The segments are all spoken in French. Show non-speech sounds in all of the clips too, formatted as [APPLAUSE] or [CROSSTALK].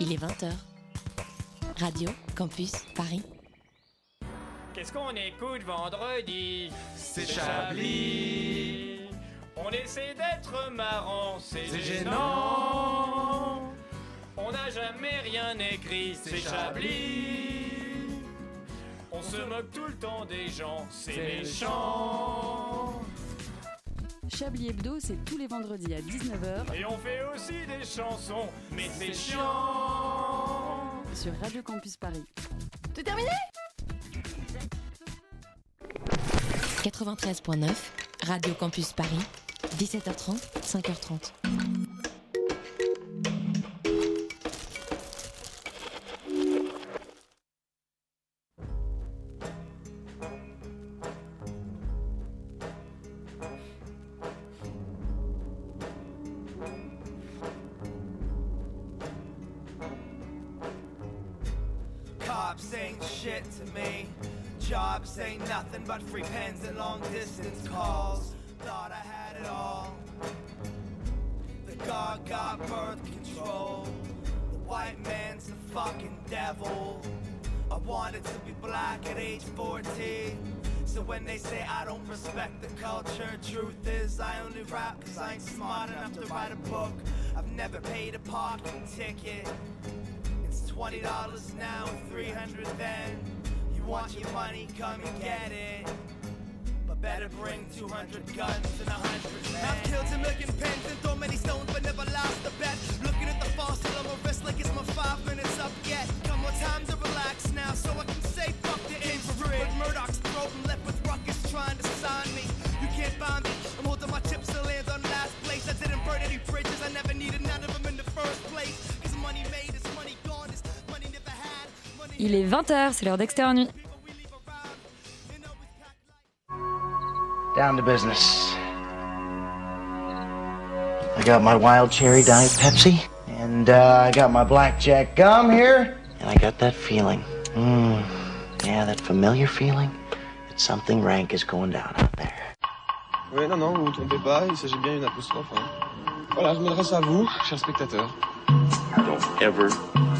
Il est 20h. Radio Campus Paris. Qu'est-ce qu'on écoute vendredi? C'est Chablis. On essaie d'être marrant, c'est gênant. gênant. On n'a jamais rien écrit, c'est Chablis. On se moque tout le temps des gens, c'est C'est méchant. Chablis Hebdo, c'est tous les vendredis à 19h Et on fait aussi des chansons, mais c'est chiant. Sur Radio Campus Paris. 93.9, Radio Campus Paris, 17h30, 5h30. Only rap cause I ain't smart enough to write a book. I've never paid a parking ticket. It's twenty dollars now, three hundred then. You want your money, come and get it. But better bring two hundred guns and a hundred men. I've killed a million pens and thrown many stones, but never lost a bet. Looking at the faucet on my wrist like it's my five minutes up yet. Come on, time to relax now, so I Il est 20h, c'est l'heure d'Extérieur Nuit. Down to business. I got my wild cherry diet Pepsi, and uh, I got my blackjack gum here, and I got that feeling. Mmm, yeah, that familiar feeling that something rank is going down out there. Oui, non, non, vous vous trompez pas, il s'agit bien d'une apostrophe. hein. Voilà, je m'adresse à vous, chers spectateurs. Don't ever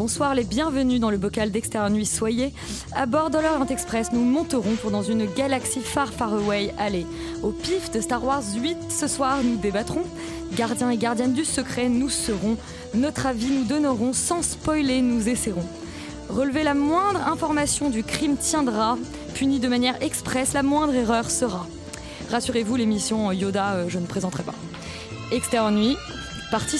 Bonsoir les bienvenus dans le bocal d'Extérieur Nuit. Soyez à bord de l'Orient Express. Nous monterons pour dans une galaxie far far away. Allez, au pif de Star Wars 8 ce soir, nous débattrons. Gardiens et gardiennes du secret, nous serons. Notre avis, nous donnerons. Sans spoiler, nous essaierons. Relever la moindre information du crime tiendra. Puni de manière express, la moindre erreur sera. Rassurez-vous, l'émission Yoda, euh, je ne présenterai pas. Extérieur Nuit, partie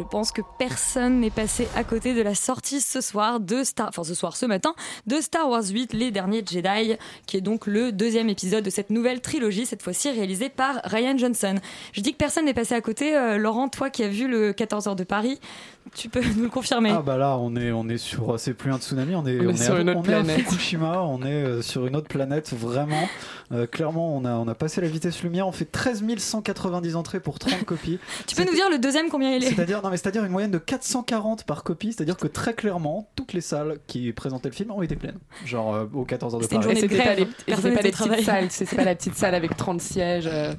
Je pense que personne n'est passé à côté de la sortie ce soir de Star, ce soir, ce matin, de Star Wars 8, Les Derniers Jedi, qui est donc le deuxième épisode de cette nouvelle trilogie, cette fois-ci réalisée par Ryan Johnson. Je dis que personne n'est passé à côté. Euh, Laurent, toi qui as vu le 14h de Paris, tu peux [LAUGHS] nous le confirmer. Ah bah là on est on est sur c'est plus un tsunami on est On est sur à, une autre on est à planète. Fukushima on est euh, sur une autre planète vraiment. Euh, clairement on a on a passé la vitesse lumière on fait 13 190 entrées pour 30 copies. [LAUGHS] Tu peux nous dire le deuxième combien il est? C'est-à-dire non mais c'est-à-dire une moyenne de 440 par copie c'est-à-dire que très clairement toutes les salles qui présentaient le film ont été pleines. Genre euh, aux 14 heures de C'était une Paris. c'était pas les, et Personne c'était pas les petites salles, c'est c'est pas la [LAUGHS] petite salle avec 30 sièges. euh,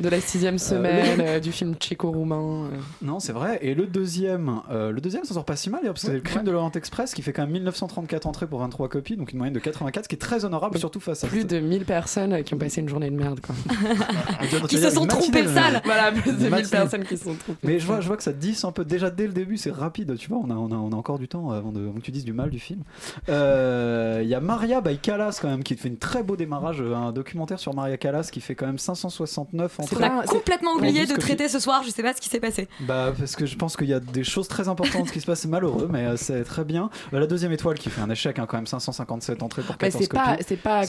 de la sixième semaine, [LAUGHS] euh, du film tchéco-roumain. euh. Non, c'est vrai. Et le deuxième, euh, le deuxième, ça sort pas si mal, parce que c'est le crime de l'Orient Express qui fait quand même 1934 entrées pour 23 copies, donc une moyenne de 84, ce qui est très honorable, surtout face à Plus de 1000 personnes euh, qui ont passé une journée de merde. Quoi. [LAUGHS] Qui se sont trompés de salle. Voilà, plus de 1000 Matinée. personnes qui se sont trompées. Mais je vois, je vois que ça te dit un peu. Déjà dès le début, c'est rapide. Tu vois, on a, on a, on a encore du temps avant, de, avant que tu dises du mal du film. Euh, Il y a Maria by Callas quand même qui fait une très beau démarrage, euh, un documentaire sur Maria Callas qui fait quand même 569 On entrées. a complètement oublié de traiter ce soir, je sais pas ce qui s'est passé. Bah parce que je pense qu'il y a des choses très importantes qui se passent, c'est malheureux, mais euh, c'est très bien. Euh, la deuxième étoile qui fait un échec, hein, quand même 557 entrées pour Mais 14 c'est pas, copies, c'est pas,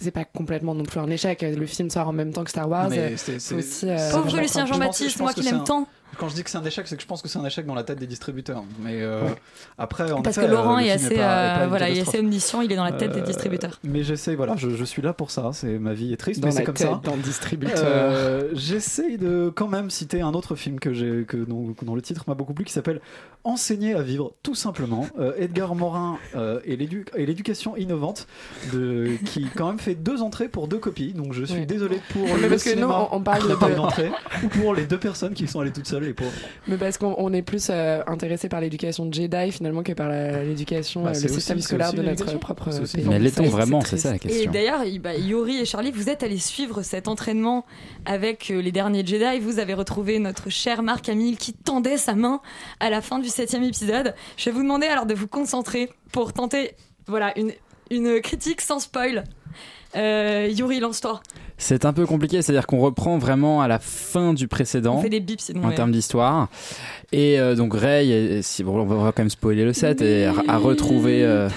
c'est, pas complètement non plus un échec. Le film sort en même temps que Star Wars. Mais euh, euh, Pauvre Lucien Jean-Baptiste, moi qui l'aime tant. Quand je dis que c'est un échec, c'est que je pense que c'est un échec dans la tête des distributeurs. Mais euh, après, en Parce effet, que Laurent euh, le est assez, pas- est pas euh, voilà, il est assez omniscient, il est dans la tête des distributeurs. Mais j'essaie, voilà, je, je suis là pour ça. C'est ma vie est triste, Dans mais c'est comme tête ça. d'un distributeur. Euh, J'essaye de quand même citer un autre film que j'ai, que dont, dont le titre m'a beaucoup plu, qui s'appelle Enseigner à vivre, tout simplement. Euh, Edgar Morin euh, et l'édu- et l'éducation innovante, de, qui quand même fait deux entrées pour deux copies. Donc je suis Oui. désolé pour Mais le parce que nous, on- on parle de- d'entrée, ou pour les deux personnes qui sont allées toutes seules, les pauvres. Mais parce qu'on on est plus euh, intéressé par l'éducation Jedi finalement que par l'éducation, Bah, euh, le aussi- système scolaire de notre propre pays. Mais l'est-on vraiment C'est ça la Et question. d'ailleurs, il- bah, Yori et Charlie, vous êtes allés suivre cet entraînement avec euh, les derniers Jedi. Vous avez retrouvé notre cher Marc Hamill qui tendait sa main à la fin du septième épisode. Je vais vous demander alors de vous concentrer pour tenter voilà, une, une critique sans spoil. Euh, Yuri, lance-toi. C'est un peu compliqué, c'est-à-dire qu'on reprend vraiment à la fin du On précédent. fait des bips sinon. en ouais. termes d'histoire. Et euh, donc Ray, et- si, bon, on va quand même spoiler le set, et a, a retrouvé, euh,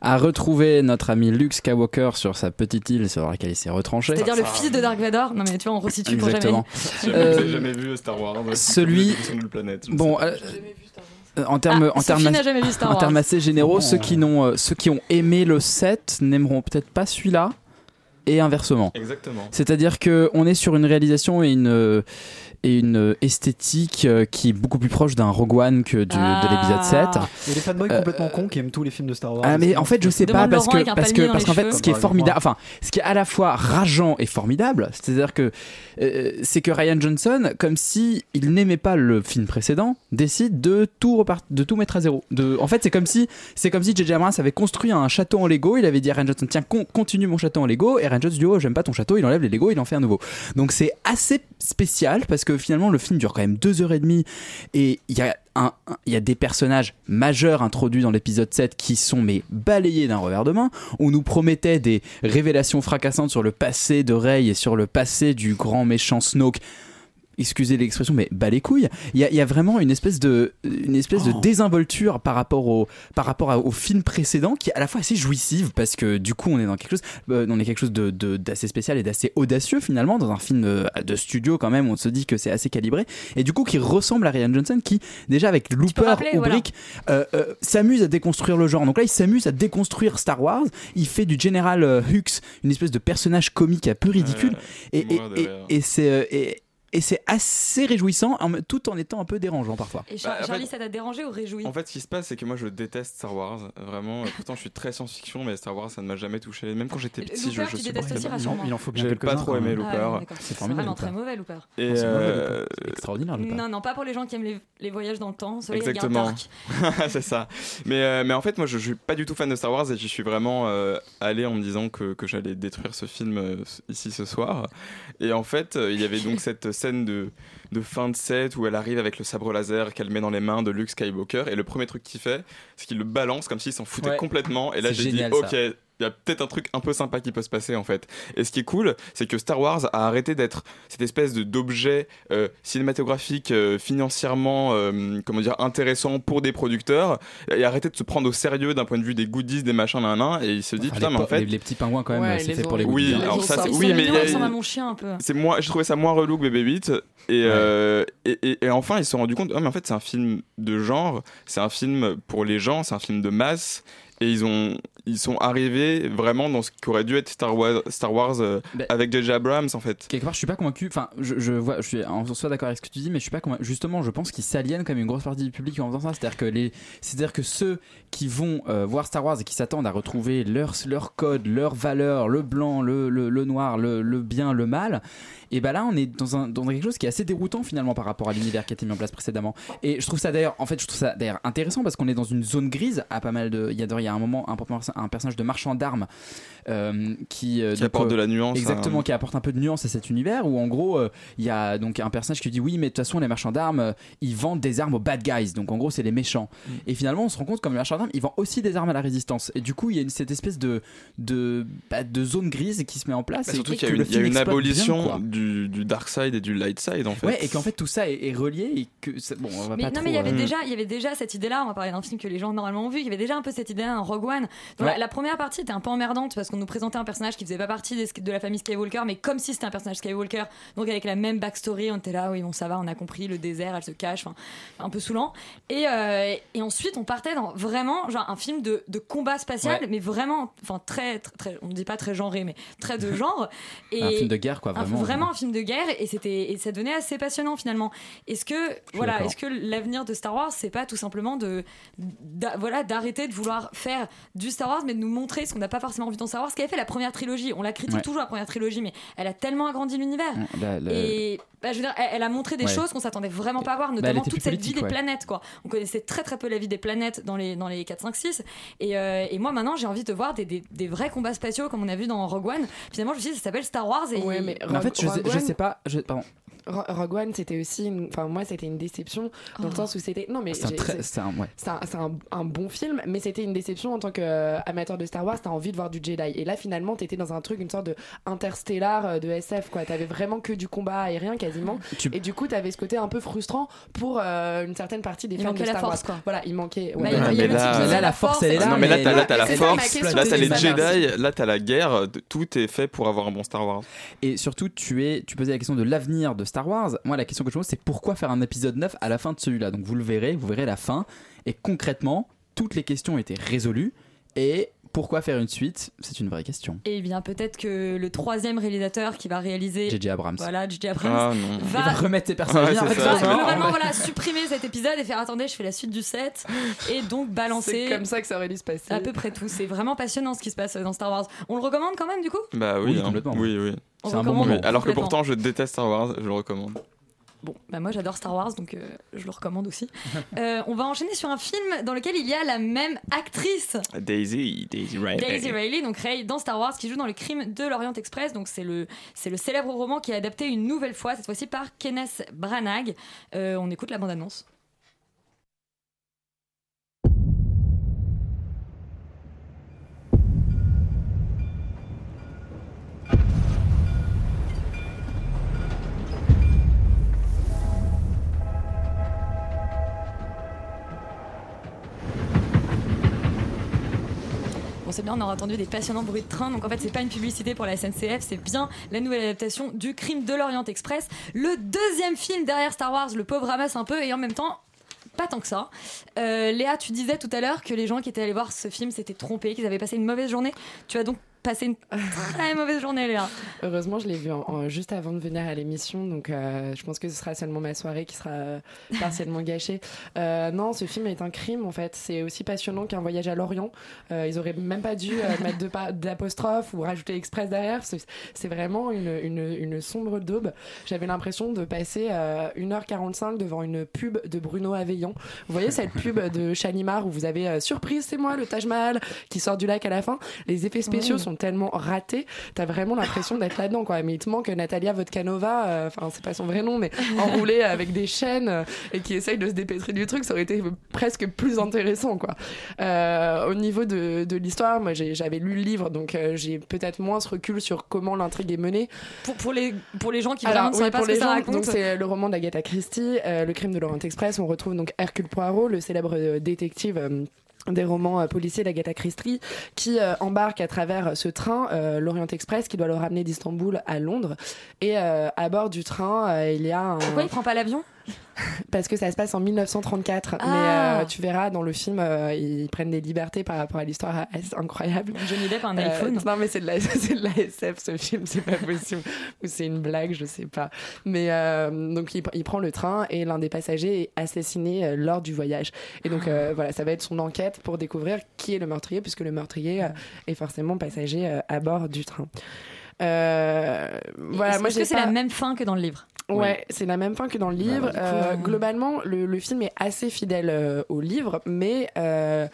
a retrouvé notre ami Luke Skywalker sur sa petite île sur laquelle il s'est retranché. C'est-à-dire le fils de Dark Vador. Non mais tu vois, on resitue pour Exactement. jamais. J'ai Euh, jamais, vu Star Wars. celui- planète. Bon, euh, en termes, Ah, en termes, Sophie n'a jamais vu Star en termes assez généraux, Oh. ceux qui n'ont, euh, ceux qui ont aimé le set n'aimeront peut-être pas celui-là, et inversement. Exactement. C'est-à-dire que on est sur une réalisation et une euh, et une esthétique euh, qui est beaucoup plus proche d'un Rogue One que du, Ah. de l'épisode 7. Il y a des fanboys Euh, complètement cons qui aiment tous les films de Star Wars. Ah mais en fait je sais pas parce Laurent que parce que parce qu'en fait ce qui est formidable enfin ce qui est à la fois rageant et formidable c'est-à-dire que euh, c'est que Ryan Johnson comme si il n'aimait pas le film précédent décide de tout repart de tout mettre à zéro de en fait c'est comme si c'est comme si JJ Abrams avait construit un château en Lego il avait dit à Ryan Johnson tiens con- continue mon château en Lego et Ryan Johnson dit oh j'aime pas ton château il enlève les Lego il en fait un nouveau donc c'est assez spécial parce que finalement le film dure quand même deux heures et demie et il y a des personnages majeurs introduits dans l'épisode 7 qui sont mais balayés d'un revers de main. On nous promettait des révélations fracassantes sur le passé de Rey et sur le passé du grand méchant Snoke. Excusez l'expression, mais bas les couilles. Il y a, il y a vraiment une espèce de, une espèce de Oh. désinvolture par rapport au, par rapport à- au film précédent qui est à la fois assez jouissive parce que du coup on est dans quelque chose, euh, on est quelque chose de, de- d'assez spécial et d'assez audacieux finalement dans un film euh, de studio quand même. On se dit que c'est assez calibré et du coup qui ressemble à Ryan Johnson qui déjà avec Looper rappeler, ou voilà. Brick euh, euh, s'amuse à déconstruire le genre. Donc là, il s'amuse à déconstruire Star Wars. Il fait du General euh, Hux une espèce de personnage comique un peu ridicule. Et, et, c'est euh, et, c'est assez réjouissant, tout en étant un peu dérangeant parfois. Et Char- Bah, Charlie, fait- ça t'a dérangé ou réjoui? En fait, ce qui se passe, c'est que moi, je déteste Star Wars. Vraiment, pourtant, je suis très science-fiction, mais Star Wars, ça ne m'a jamais touché. Même quand j'étais Et petit, je, Looper, je tu supportais aussi, pas. rassure-moi. il en faut bien J'ai pas trop quand aimé. Ah, Looper. ouais. C'est vraiment très mauvais, Looper. Et euh, C'est extraordinaire. Looper. Non, non, pas pour les gens qui aiment les, les voyages dans le temps. Exactement. [LAUGHS] c'est ça. Mais, euh, mais en fait, moi, je, je suis pas du tout fan de Star Wars et j'y suis vraiment euh, allé en me disant que, que j'allais détruire ce film euh, ici ce soir. Et en fait, il y avait donc cette scène de, de fin de set où elle arrive avec le sabre laser qu'elle met dans les mains de Luke Skywalker. Et le premier truc qu'il fait, c'est qu'il le balance comme s'il s'en foutait Ouais. complètement. Et là, j'ai dit, ok. Ça. Il y a peut-être un truc un peu sympa qui peut se passer en fait. Et ce qui est cool, c'est que Star Wars a arrêté d'être cette espèce de d'objet euh, cinématographique euh, financièrement euh, comment dire intéressant pour des producteurs et a arrêté de se prendre au sérieux d'un point de vue des goodies, des machins, nan, nan, et il se dit Enfin, putain mais en fait les, les petits pingouins quand même, Ouais, c'est les fait ont- pour les Oui, goodies. alors Ils ça, sont- c'est- ils oui, mais mignons, il y a- ils ressemblent à mon chien un peu. c'est moi j'ai trouvé ça moins relou que Baby 8 et, euh, et, et- et enfin ils se sont rendus compte oh, mais en fait c'est un film de genre c'est un film pour les gens c'est un film de masse et ils ont ils sont arrivés vraiment dans ce qu'aurait dû être Star Wars, Star Wars euh, Ben- avec J.J. Abrams en fait. quelque part je suis pas convaincu enfin je, je vois je suis en soi d'accord avec ce que tu dis mais je suis pas convaincu justement je pense qu'ils s'aliènent comme une grosse partie du public en faisant ça c'est à dire que les c'est à dire que ceux qui vont euh, voir Star Wars et qui s'attendent à retrouver leur leur code leurs valeurs le blanc le, le, le noir le, le bien le mal et bah là on est dans un dans quelque chose qui est assez déroutant finalement par rapport à l'univers qui a été mis en place précédemment et je trouve ça d'ailleurs en fait je trouve ça d'ailleurs intéressant parce qu'on est dans une zone grise à pas mal de il y a il y a un moment un, un personnage de marchand d'armes euh, qui euh, Qui donc, apporte euh, de la nuance. Exactement, hein. qui apporte un peu de nuance à cet univers où en gros euh, il y a donc un personnage qui dit oui mais de toute façon les marchands d'armes euh, ils vendent des armes aux bad guys donc en gros c'est les méchants Mm. et finalement on se rend compte comme les marchands d'armes ils vendent aussi des armes à la résistance et du coup il y a une, cette espèce de de, bah, de zone grise qui se met en place Bah, et surtout qu'il y a une, y a bien, abolition du, du dark side et du light side en fait. ouais et qu'en fait tout ça est, est relié et que bon on va Mais pas non, trop, mais il y avait euh, déjà, il y avait déjà cette idée-là. On va parler d'un film que les gens normalement ont vu. Il y avait déjà un peu cette idée-là, un Rogue One. Donc, Ouais. la, la première partie était un peu emmerdante parce qu'on nous présentait un personnage qui faisait pas partie des- de la famille Skywalker, mais comme si c'était un personnage Skywalker. Donc avec la même backstory, on était là, oui, bon, ça va, on a compris, le désert, elle se cache, un peu saoulant. Et, euh, et ensuite, on partait dans vraiment genre un film de, de combat spatial, Ouais. mais vraiment, enfin très, très, très- on ne dit pas très genré, mais très de [LAUGHS] genre. Et un film de guerre quoi un- vraiment vraiment un film de guerre et c'était et ça devenait assez passionnant finalement. Est-ce que voilà, est-ce que l'avenir de Star Wars c'est pas tout simplement de voilà d'arrêter de vouloir faire du Star Wars mais de nous montrer ce qu'on n'a pas forcément vu dans Star Wars, ce qu'avait fait la première trilogie. On la critique Ouais. toujours la première trilogie mais elle a tellement agrandi l'univers. La- Et bah, je veux dire, elle, elle a montré des Ouais. choses qu'on s'attendait vraiment pas à voir, Bah, notamment toute cette vie des ouais. planètes. Quoi. On connaissait très très peu la vie des planètes dans les, dans les 4, 5, 6. Et, euh, et moi maintenant j'ai envie de voir des, des, des vrais combats spatiaux comme on a vu dans Rogue One. Finalement je me suis dit ça s'appelle Star Wars et Ouais, mais Mais en fait je sais, Rogue je One- sais pas je, pardon Rogue One, c'était aussi, une- enfin moi, c'était une déception dans le Oh. sens où c'était, non mais c'est un j'ai- très c'est- c'est un ouais c'est un, c'est un- un bon film, mais c'était une déception en tant qu'amateur de Star Wars. T'as envie de voir du Jedi. Et là, finalement, t'étais dans un truc, une sorte de interstellar euh, de SF, quoi. T'avais vraiment que du combat aérien quasiment. Tu- Et du coup, t'avais ce côté un peu frustrant pour euh, une certaine partie des Il fans manquait de la Star force, Wars. quoi. Voilà, il manquait. Bah, ouais. il y a- il le là- là, la force, elle est là, non mais là t'as, la force, question, là t'as les Jedi, là t'as la guerre, tout est fait pour avoir un bon Star Wars. Et surtout, tu, es, tu posais la question de l'avenir de Star Wars. Moi, la question que je pose, c'est pourquoi faire un épisode 9 à la fin de celui-là? Donc, vous le verrez, vous verrez la fin. Et concrètement, toutes les questions étaient résolues. Et pourquoi faire une suite C'est une vraie question. Et bien peut-être que le troisième réalisateur qui va réaliser J.J. Abrams. voilà J.J. Abrams Ah. Il va va remettre ses personnages. Ouais, c'est [LAUGHS] ça. va c'est globalement voilà supprimer cet épisode et faire attendez je fais la suite du 7 et donc C'est balancer comme ça que ça aurait dû se passer. à peu près tout c'est vraiment passionnant ce qui se passe dans Star Wars on le recommande quand même du coup? Bah oui, Oui, hein. complètement. Oui, oui. C'est un bon moment. Oui, Alors que pourtant je déteste Star Wars, je le recommande. Bon, bah moi j'adore Star Wars, donc euh, je le recommande aussi. [LAUGHS] Euh, on va enchaîner sur un film dans lequel il y a la même actrice, Daisy, Daisy Riley. Daisy Riley, donc Ray dans Star Wars, qui joue dans le crime de l'Orient Express. Donc c'est le, c'est le célèbre roman qui est adapté une nouvelle fois, cette fois-ci par Kenneth Branagh. Euh, on écoute la bande-annonce. Bien, on aura entendu des passionnants bruits de train. Donc en fait, c'est pas une publicité pour la SNCF, c'est bien la nouvelle adaptation du crime de l'Orient Express. Le deuxième film derrière Star Wars, le pauvre ramasse un peu et en même temps. Pas tant que ça. Euh, Léa, tu disais tout à l'heure que les gens qui étaient allés voir ce film s'étaient trompés, qu'ils avaient passé une mauvaise journée. Tu as donc passé une très mauvaise journée, Léa. Heureusement, je l'ai vu en- en- juste avant de venir à l'émission, donc euh, je pense que ce sera seulement ma soirée qui sera euh, partiellement gâchée. Euh, non, ce film est un crime en fait. C'est aussi passionnant qu'un voyage à Lorient. Euh, ils auraient même pas dû [LAUGHS] mettre d'apostrophe ou rajouter express derrière. C'est vraiment une, une, une sombre daube. J'avais l'impression de passer euh, 1h45 devant une pub de Bruno Aveillon. Vous voyez cette pub de Chalimar où vous avez surprise, c'est moi, le Taj Mahal qui sort du lac à la fin. Les effets spéciaux Ouais. sont tellement ratés, t'as vraiment l'impression d'être là-dedans, quoi. Mais il te manque Natalia Vodkanova, euh, enfin, c'est pas son vrai nom, mais [LAUGHS] enroulée avec des chaînes euh, et qui essaye de se dépêtrer du truc, ça aurait été presque plus intéressant, quoi. Euh, au niveau de, de l'histoire, moi, j'avais lu le livre, donc j'ai peut-être moins ce recul sur comment l'intrigue est menée. Pour, pour, les, pour les gens qui Alors, vraiment ne oui, pas pour ce que les ça gens, raconte. donc c'est le roman d'Agatha Christie, Le crime de Laurent Express. On retrouve donc Hercule Poirot, le célèbre détective. Euh, des romans euh, policiers d'Agatha Christie qui euh, embarque à travers ce train euh, l'Orient Express qui doit le ramener d'Istanbul à Londres. Et euh, à bord du train euh, il y a un Pourquoi il prend pas l'avion? [LAUGHS] Parce que ça se passe en 1934. Ah. Mais euh, tu verras, dans le film, euh, ils prennent des libertés par rapport à l'histoire assez incroyable. Johnny Depp a un Euh, iPhone. non, mais c'est de, la, [LAUGHS] c'est de la SF ce film, c'est pas possible. [LAUGHS] Ou c'est une blague, je sais pas. Mais euh, donc il, il prend le train et l'un des passagers est assassiné euh, lors du voyage. Et donc euh, voilà, ça va être son enquête pour découvrir qui est le meurtrier, puisque le meurtrier euh, est forcément passager euh, à bord du train. Euh, voilà, Est-ce moi est-ce que c'est pas- la même fin que dans le livre? Ouais, c'est la même fin que dans le livre. du coup, Euh, euh, globalement, le, le film est assez fidèle euh, au livre, mais euh,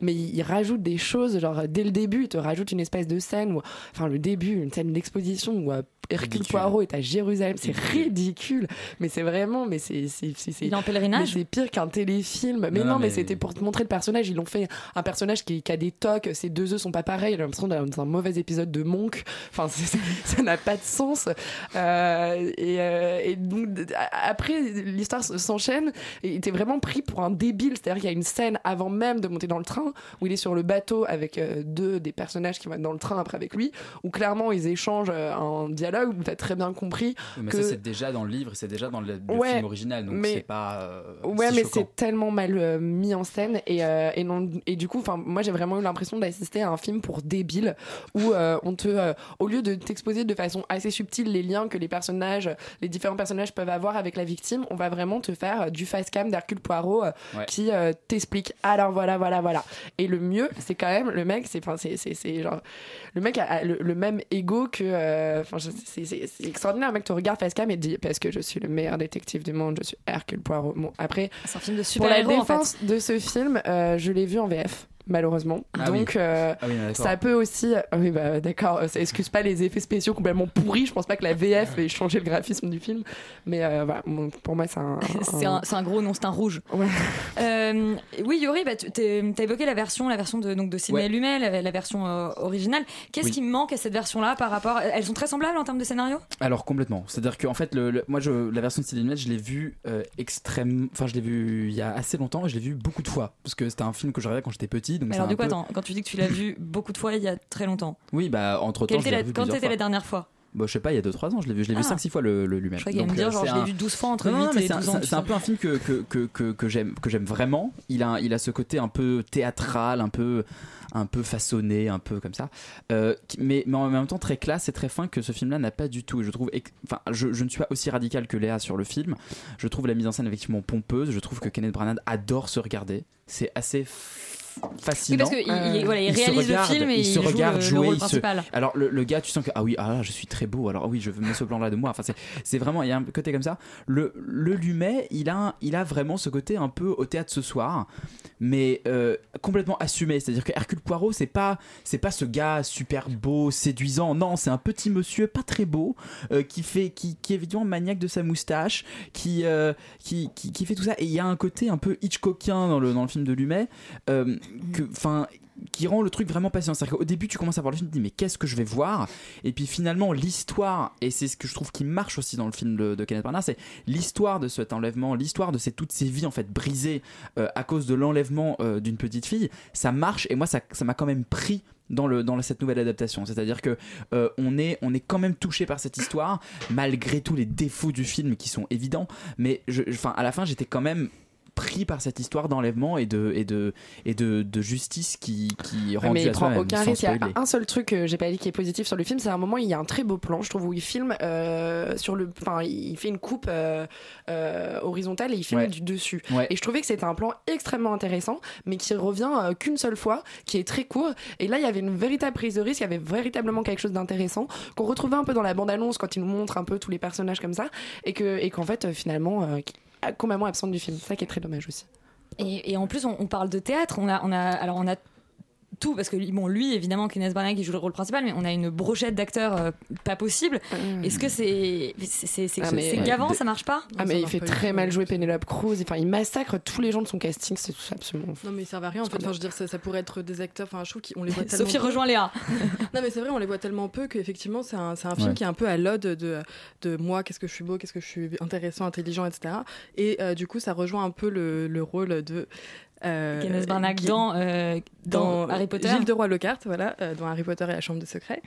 mais il rajoute des choses. Genre dès le début, il te rajoute une espèce de scène où, enfin le début, une scène d'exposition où euh, Hercule Ridicule. Poirot est à Jérusalem. C'est ridicule, mais c'est vraiment, mais c'est c'est c'est c'est- Il en pèlerinage c'est pire qu'un téléfilm. Mais Non, non, non, mais, mais- c'était pour te montrer le personnage. Ils l'ont fait un personnage qui, qui a des tocs. Ses deux œufs sont pas pareils. J'ai l'impression d'être dans un mauvais épisode de Monk. Enfin, [LAUGHS] ça n'a pas de sens. Euh, et, euh, et donc, après, l'histoire s'enchaîne. Et t'es vraiment pris pour un débile. C'est-à-dire qu'il y a une scène avant même de monter dans le train où il est sur le bateau avec euh, deux des personnages qui vont être dans le train après avec lui. Où clairement, ils échangent euh, un dialogue où t'as très bien compris Mais que ça, c'est déjà dans le livre, c'est déjà dans le, le Ouais, film original, donc mais- c'est pas. euh, Ouais, si mais c'est tellement mal mis en scène et, et, non, et du coup, moi j'ai vraiment eu l'impression d'assister à un film pour débiles où on te, au lieu de t'exposer de façon assez subtile les liens que les personnages, les différents personnages peuvent avoir avec la victime, on va vraiment te faire euh, du face cam d'Hercule Poirot euh, Ouais. qui euh, t'explique. Alors voilà, voilà, voilà. Et le mieux, c'est quand même le mec, c'est, genre, le mec a, a le, le même ego que, euh, enfin, c'est, extraordinaire. Un mec te regarde face cam et te dit parce que je suis le meilleur détective du monde, je suis Hercule Poirot. Bon, après. C'est un film de Pour la super-héros en fait. défense de ce film, euh, je l'ai vu en VF, malheureusement. Ah Donc, oui. euh, Ah oui, ça peut aussi. ah oui, bah d'accord, ça excuse pas les effets spéciaux complètement pourris. Je pense pas que la VF ait changé le graphisme du film. Mais euh, voilà, bon, pour moi, c'est un. [LAUGHS] C'est un, c'est un gros nom, c'est un rouge. Ouais. Euh, oui, Yori, bah, tu as évoqué la version, la version de, donc, de Sidney Ouais. Lumet, la, la version euh, originale. Qu'est-ce Oui. qui manque à cette version-là par rapport Elles sont très semblables en termes de scénario? Alors complètement. C'est-à-dire qu'en fait, le, le- moi, je, la version de Céline Lumet, je l'ai vue euh, extrêmement. Enfin, je l'ai vue il y a assez longtemps et je l'ai vue beaucoup de fois parce que c'était un film que je regardais quand j'étais petit. Donc Alors, un du coup, peu- attends, quand tu dis que tu l'as vu beaucoup de fois il y a très longtemps, Oui, bah entre temps, la- quand fois. la dernière fois Bah, je sais pas, il y a 2-3 ans, je l'ai vu, je l'ai vu Ah. 5-6 fois le, le Lumet. Je crois qu'il me Donc, dire, euh, genre, c'est je l'ai un- vu 12 fois entre Non, non, 8 mais et c'est un- 12 ans. c'est un- un peu un film que, que, que, que, que j'aime vraiment. Il a, il a ce côté un peu théâtral, un peu, un peu façonné, un peu comme ça. Euh, mais, mais en même temps très classe et très fin que ce film-là n'a pas du tout. Et je trouve, enfin, je, je ne suis pas aussi radical que Léa sur le film. Je trouve la mise en scène effectivement pompeuse. Je trouve que Kenneth Branagh adore se regarder. C'est assez Oui, fascinant. parce qu'il il, voilà, il Il se réalise regarde, le film et il il, se joue regarde le, le jouer, rôle se- principal. Alors le, le gars, tu sens que ah oui, ah là, je suis très beau. Alors oui, je mets ce plan-là de moi. Enfin, c'est- c'est vraiment il y a un côté comme ça. Le, le Lumet, il a, il a vraiment ce côté un peu au théâtre ce soir, mais euh, complètement assumé. C'est-à-dire que Hercule Poirot, c'est pas, c'est pas ce gars super beau, séduisant. Non, c'est un petit monsieur pas très beau euh, qui fait, qui, qui est évidemment maniaque de sa moustache, qui, euh, qui, qui, qui fait tout ça. Et il y a un côté un peu Hitchcockien dans le, dans le film de Lumet, euh, enfin qui rend le truc vraiment passionnant. C'est-à-dire qu'au début, tu commences à voir le film, tu te dis mais qu'est-ce que je vais voir? Et puis finalement, l'histoire, et c'est ce que je trouve qui marche aussi dans le film de, Kenneth Branagh, c'est l'histoire de cet enlèvement, l'histoire de ces, toutes ces vies en fait brisées euh, à cause de l'enlèvement euh, d'une petite fille. Ça marche, et moi, ça m'a quand même pris dans, le, dans cette nouvelle adaptation. C'est-à-dire que euh, on, est, on est quand même touché par cette histoire, malgré tous les défauts du film qui sont évidents. Mais je, à la fin, j'étais quand même pris par cette histoire d'enlèvement et de, et de, et de, de justice qui, qui rend mais il prend aucun risque. Il y a un seul truc que j'ai pas dit qui est positif sur le film, c'est à un moment il y a un très beau plan, je trouve, où il filme euh, sur le, enfin il fait une coupe euh, euh, horizontale et il filme Ouais. du dessus. Ouais. Et je trouvais que c'était un plan extrêmement intéressant, mais qui revient qu'une seule fois, qui est très court. Et là il y avait une véritable prise de risque, il y avait véritablement quelque chose d'intéressant qu'on retrouvait un peu dans la bande annonce quand il nous montre un peu tous les personnages comme ça, et que et qu'en fait finalement complètement absente du film. Ça qui est très dommage aussi. Et, et en plus, on, on parle de théâtre. On a, on a, alors on a tout parce que lui- bon, lui évidemment, Kenneth Branagh qui joue le rôle principal, mais on a une brochette d'acteurs euh, pas possible. Est-ce que c'est c'est Ah, Ouais. gavant, ça marche pas? Ah mais il fait très mal jouer Penelope Cruz. Enfin, il massacre tous les gens de son casting. C'est absolument. Non mais ça va rien en fait. Enfin, je veux dire, ça, ça pourrait être des acteurs. Enfin, je trouve qu'on les voit [LAUGHS] tellement. Sophie peu. rejoint Léa. [LAUGHS] non mais c'est vrai, on les voit tellement peu qu'effectivement c'est un, c'est un film Ouais. qui est un peu à l'ode de, de moi, qu'est-ce que je suis beau, qu'est-ce que je suis intéressant, intelligent, etc. Et euh, du coup ça rejoint un peu le, le rôle de Euh, Kenneth Branagh qui- dans, euh, dans Harry Potter. Gilles de Roy Lockhart, voilà, euh, dans Harry Potter et la Chambre des Secrets,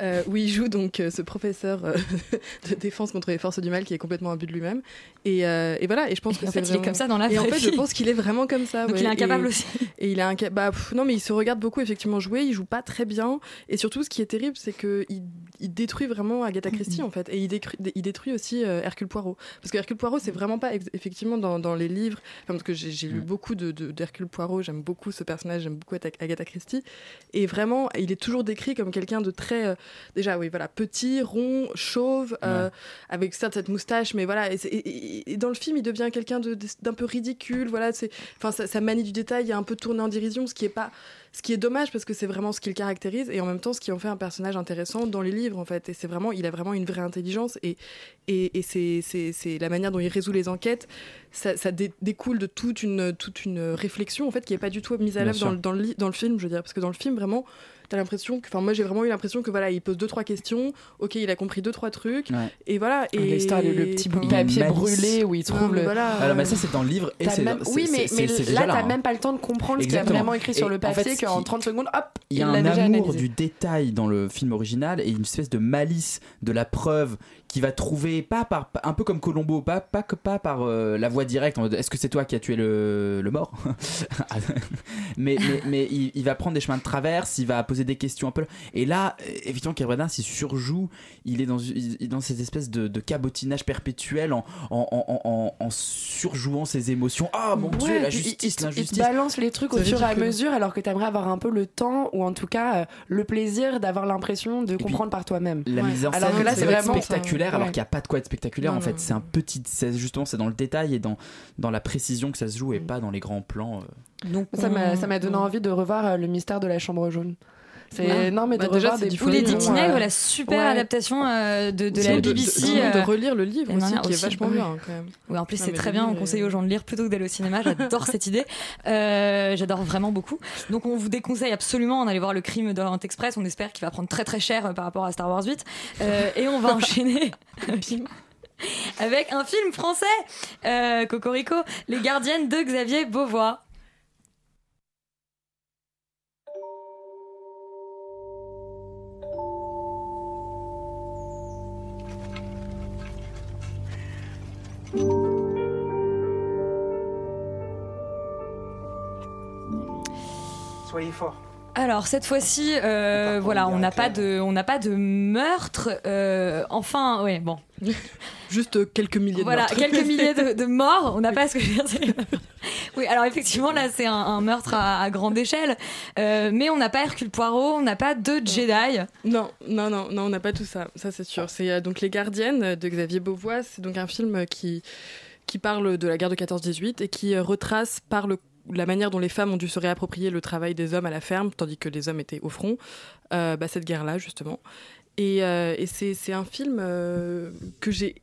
euh, où il joue donc euh, ce professeur euh, [LAUGHS] de défense contre les forces du mal qui est complètement imbu de lui-même. Et, euh, et voilà, et je pense Et que en c'est fait, il est comme ça dans la Et en fait, je pense qu'il est vraiment comme ça. Donc ouais. il est incapable Et- aussi. [LAUGHS] Et il est inca- bah, pff, non, mais il se regarde beaucoup effectivement jouer. Il joue pas très bien. Et surtout, ce qui est terrible, c'est que il, détruit vraiment Agatha Christie en fait. Et il détruit, il détruit aussi euh, Hercule Poirot. Parce que Hercule Poirot, c'est vraiment pas effectivement dans, dans les livres. Enfin, parce que j'ai j'ai lu beaucoup de de- d'Hercule Poirot. J'aime beaucoup ce personnage. J'aime beaucoup Agatha- Agatha Christie. Et vraiment, il est toujours décrit comme quelqu'un de très euh, déjà, oui, voilà, petit, rond, chauve, euh, avec certes cette moustache, mais voilà. Et, dans le film, il devient quelqu'un de- d'un peu ridicule. Voilà, c'est, enfin, sa, sa manie du détail est un peu tournée en dérision, ce qui est pas, ce qui est dommage parce que c'est vraiment ce qui le caractérise et en même temps ce qui en fait un personnage intéressant dans les livres en fait. Et c'est vraiment, il a vraiment une vraie intelligence et et, et c'est, c'est, c'est la manière dont il résout les enquêtes. Ça, ça dé- découle de toute une toute une réflexion en fait qui est pas du tout mise à l'œuvre dans, dans le dans le film, je veux dire, parce que dans le film vraiment. T'as l'impression que, enfin moi j'ai vraiment eu l'impression que voilà il pose deux trois questions, ok il a compris deux trois trucs Ouais. et voilà et L'histoire, le, le petit bout de papier malice. brûlé où il trouve le. voilà. Alors, mais ça, c'est dans le livre et c'est même- Oui, mais, mais là, déjà t'as hein. même pas le temps de comprendre ce qu'il a vraiment écrit sur Et le en fait, papier, ce qui- qu'en 30 secondes, hop, Il y a un amour du détail dans le film original et une espèce de malice de la preuve qui va trouver pas par un peu comme Colombo pas pas que pas par euh, la voie directe est-ce que c'est toi qui as tué le, le mort [LAUGHS] mais mais, mais il, il va prendre des chemins de traverse il va poser des questions un peu et là euh, effectivement Kerbradin s'il surjoue il est dans il est dans cette espèce de, de cabotinage perpétuel en en, en, en, en surjouant ses émotions ah mon dieu Ouais, la puis il- justice l'injustice balance les trucs au fur et à mesure alors que t'aimerais avoir un peu le temps ou en tout cas euh, le plaisir d'avoir l'impression de comprendre par toi-même. la Ouais. mise en Alors scène que là, c'est vraiment vraiment spectaculaire alors qu'il n'y a pas de quoi être spectaculaire Non, en fait c'est un petit justement c'est dans le détail et dans dans la précision que ça se joue et pas dans les grands plans euh. Donc Ça m'a on- ça m'a donné envie de revoir euh, le mystère de la chambre jaune. C'est Ouais. non mais de Bah, déjà, revoir c'est des du Ou les Neg, euh, la super ouais. adaptation euh, de, de la de- de- BBC. vraiment de euh, relire le livre aussi qui est vachement ouais. bien quand même Oui, en plus, Non, c'est très bien. On livre conseille aux gens de lire plutôt que d'aller au cinéma. J'adore cette idée. Euh, J'adore vraiment beaucoup. Donc, on vous déconseille absolument d'aller voir le crime d'Orient Express. On espère qu'il va prendre très très cher euh, par rapport à Star Wars 8. Euh, et on va [LAUGHS] enchaîner avec un film français, euh, Cocorico, Les Gardiennes de Xavier Beauvois. Soyez fort. Alors cette fois-ci, euh, voilà, on n'a pas de, on n'a pas de meurtre. euh, enfin, ouais, bon, [LAUGHS] juste quelques milliers de voilà, meurtres. quelques [LAUGHS] milliers de, de morts. On n'a pas ce que je veux dire. [LAUGHS] Oui, alors effectivement, là, c'est un, un meurtre à, à grande échelle, euh, mais on n'a pas Hercule Poirot, on n'a pas deux Jedi. Non, non, non, non, on n'a pas tout ça, ça c'est sûr. C'est euh, donc Les Gardiennes de Xavier Beauvois, c'est donc un film qui, qui parle de la guerre de 14-18 et qui euh, retrace par le, la manière dont les femmes ont dû se réapproprier le travail des hommes à la ferme, tandis que les hommes étaient au front, euh, bah, cette guerre-là justement. Et, euh, et c'est un film euh, que j'ai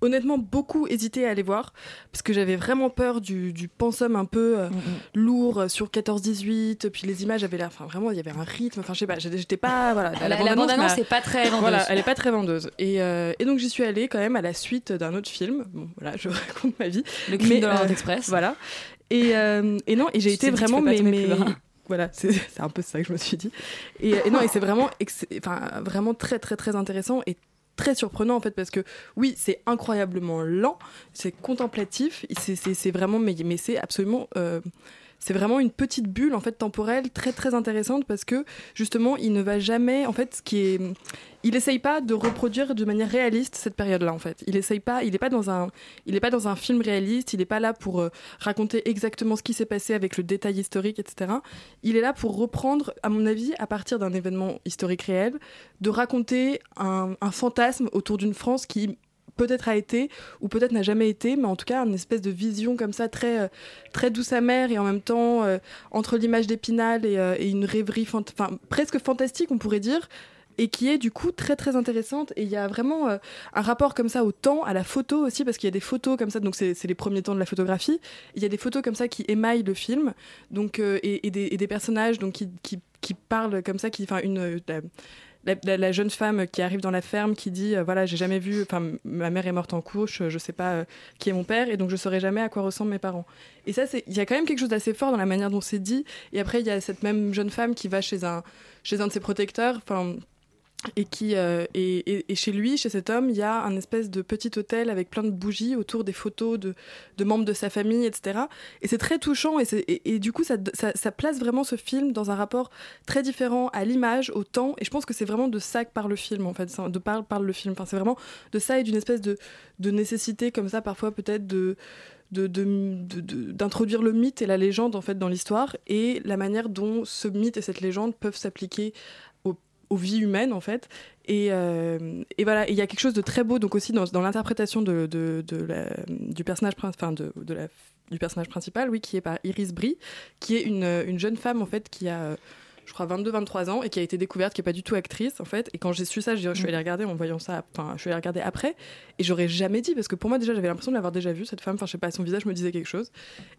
honnêtement beaucoup hésité à aller voir, parce que j'avais vraiment peur du, du pensum un peu euh, lourd sur 14-18, puis les images avaient l'air, enfin vraiment il y avait un rythme, enfin je sais pas, j'étais pas, voilà. La- la bande-annonce m'a- est pas très vendeuse. Voilà, elle est pas très vendeuse. Et, et donc j'y suis allée quand même à la suite d'un autre film, bon voilà, je [LAUGHS] raconte ma vie. Le crime Mais, de l'Orient Express. Voilà. Et, euh, et non, et j'ai été vraiment mais, voilà, c'est un peu ça que je me suis dit. Et, et non, et c'est vraiment, enfin, vraiment très, très, très intéressant et très surprenant en fait parce que oui c'est incroyablement lent c'est contemplatif c'est- vraiment mais, mais c'est absolument euh, c'est vraiment une petite bulle en fait temporelle très très intéressante parce que justement il ne va jamais en fait ce qui est il essaye pas de reproduire de manière réaliste cette période là en fait. Il essaye pas il est pas dans un il pas dans un film réaliste il est pas là pour euh, raconter exactement ce qui s'est passé avec le détail historique etc il est là pour reprendre à mon avis à partir d'un événement historique réel de raconter un fantasme autour d'une France qui peut-être a été ou peut-être n'a jamais été, mais en tout cas une espèce de vision comme ça très euh, très douce amère et en même temps euh, entre l'image d'Épinal et, euh, une rêverie presque fantastique on pourrait dire et qui est du coup très très intéressante. Et il y a vraiment un rapport comme ça au temps, à la photo aussi parce qu'il y a des photos comme ça donc c'est les premiers temps de la photographie. Il y a des photos comme ça qui émaillent le film donc et, des, personnages donc qui, qui, parlent comme ça qui enfin une la- jeune femme qui arrive dans la ferme qui dit euh, voilà j'ai jamais vu enfin ma mère est morte en couche je sais pas euh, qui est mon père et donc je saurais jamais à quoi ressemblent mes parents. Et ça c'est il y a quand même quelque chose d'assez fort dans la manière dont c'est dit et après il y a cette même jeune femme qui va chez un chez un de ses protecteurs enfin et qui euh, et, et- chez lui, chez cet homme, il y a un espèce de petit hôtel avec plein de bougies autour des photos de, de membres de sa famille, etc. Et c'est très touchant et, et, du coup ça, ça, place vraiment ce film dans un rapport très différent à l'image, au temps. Et je pense que c'est vraiment de ça que parle le film en fait, de parle parle le film. Enfin, c'est vraiment de ça et d'une espèce de, de nécessité comme ça parfois peut-être de de- de- de- de- d'introduire le mythe et la légende en fait dans l'histoire et la manière dont ce mythe et cette légende peuvent s'appliquer aux, vies humaines en fait. Et, euh, et voilà il y a quelque chose de très beau donc aussi dans, l'interprétation de, du personnage enfin de, de la du personnage principal oui qui est par Iris Brie qui est une, une jeune femme en fait qui a je crois 22-23 ans et qui a été découverte, qui est pas du tout actrice en fait. Et quand j'ai su ça, je, suis allée regarder en voyant ça, enfin je suis allée regarder après et j'aurais jamais dit parce que pour moi déjà j'avais l'impression de l'avoir déjà vue cette femme, enfin je sais pas, son visage me disait quelque chose.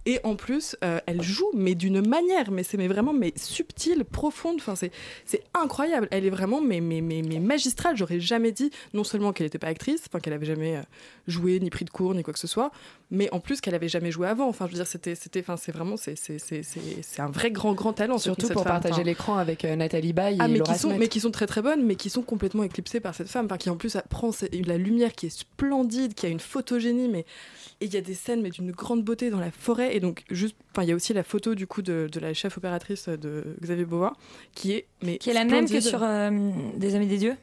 Et en plus euh, elle joue mais d'une manière, mais c'est mais vraiment mais subtile, profonde, enfin c'est c'est incroyable. Elle est vraiment mais mais mais, mais magistrale. J'aurais jamais dit non seulement qu'elle n'était pas actrice, enfin qu'elle avait jamais euh, joué ni pris de cours ni quoi que ce soit, mais en plus qu'elle avait jamais joué avant. Enfin je veux dire c'était c'était enfin c'est vraiment c'est c'est c'est c'est c'est un vrai grand grand talent. Surtout cette pour femme. partager Enfin, l'écran avec euh, Nathalie Baye ah, et mais Laura qui, sont, mais qui sont très très bonnes, mais qui sont complètement éclipsées par cette femme, enfin, qui en plus prend la lumière qui est splendide, qui a une photogénie, mais et il y a des scènes mais d'une grande beauté dans la forêt, et donc juste, enfin, il y a aussi la photo du coup de, de la chef opératrice de Xavier Beauvoir, qui est mais Qui est la même que sur euh, Des Amis des Dieux?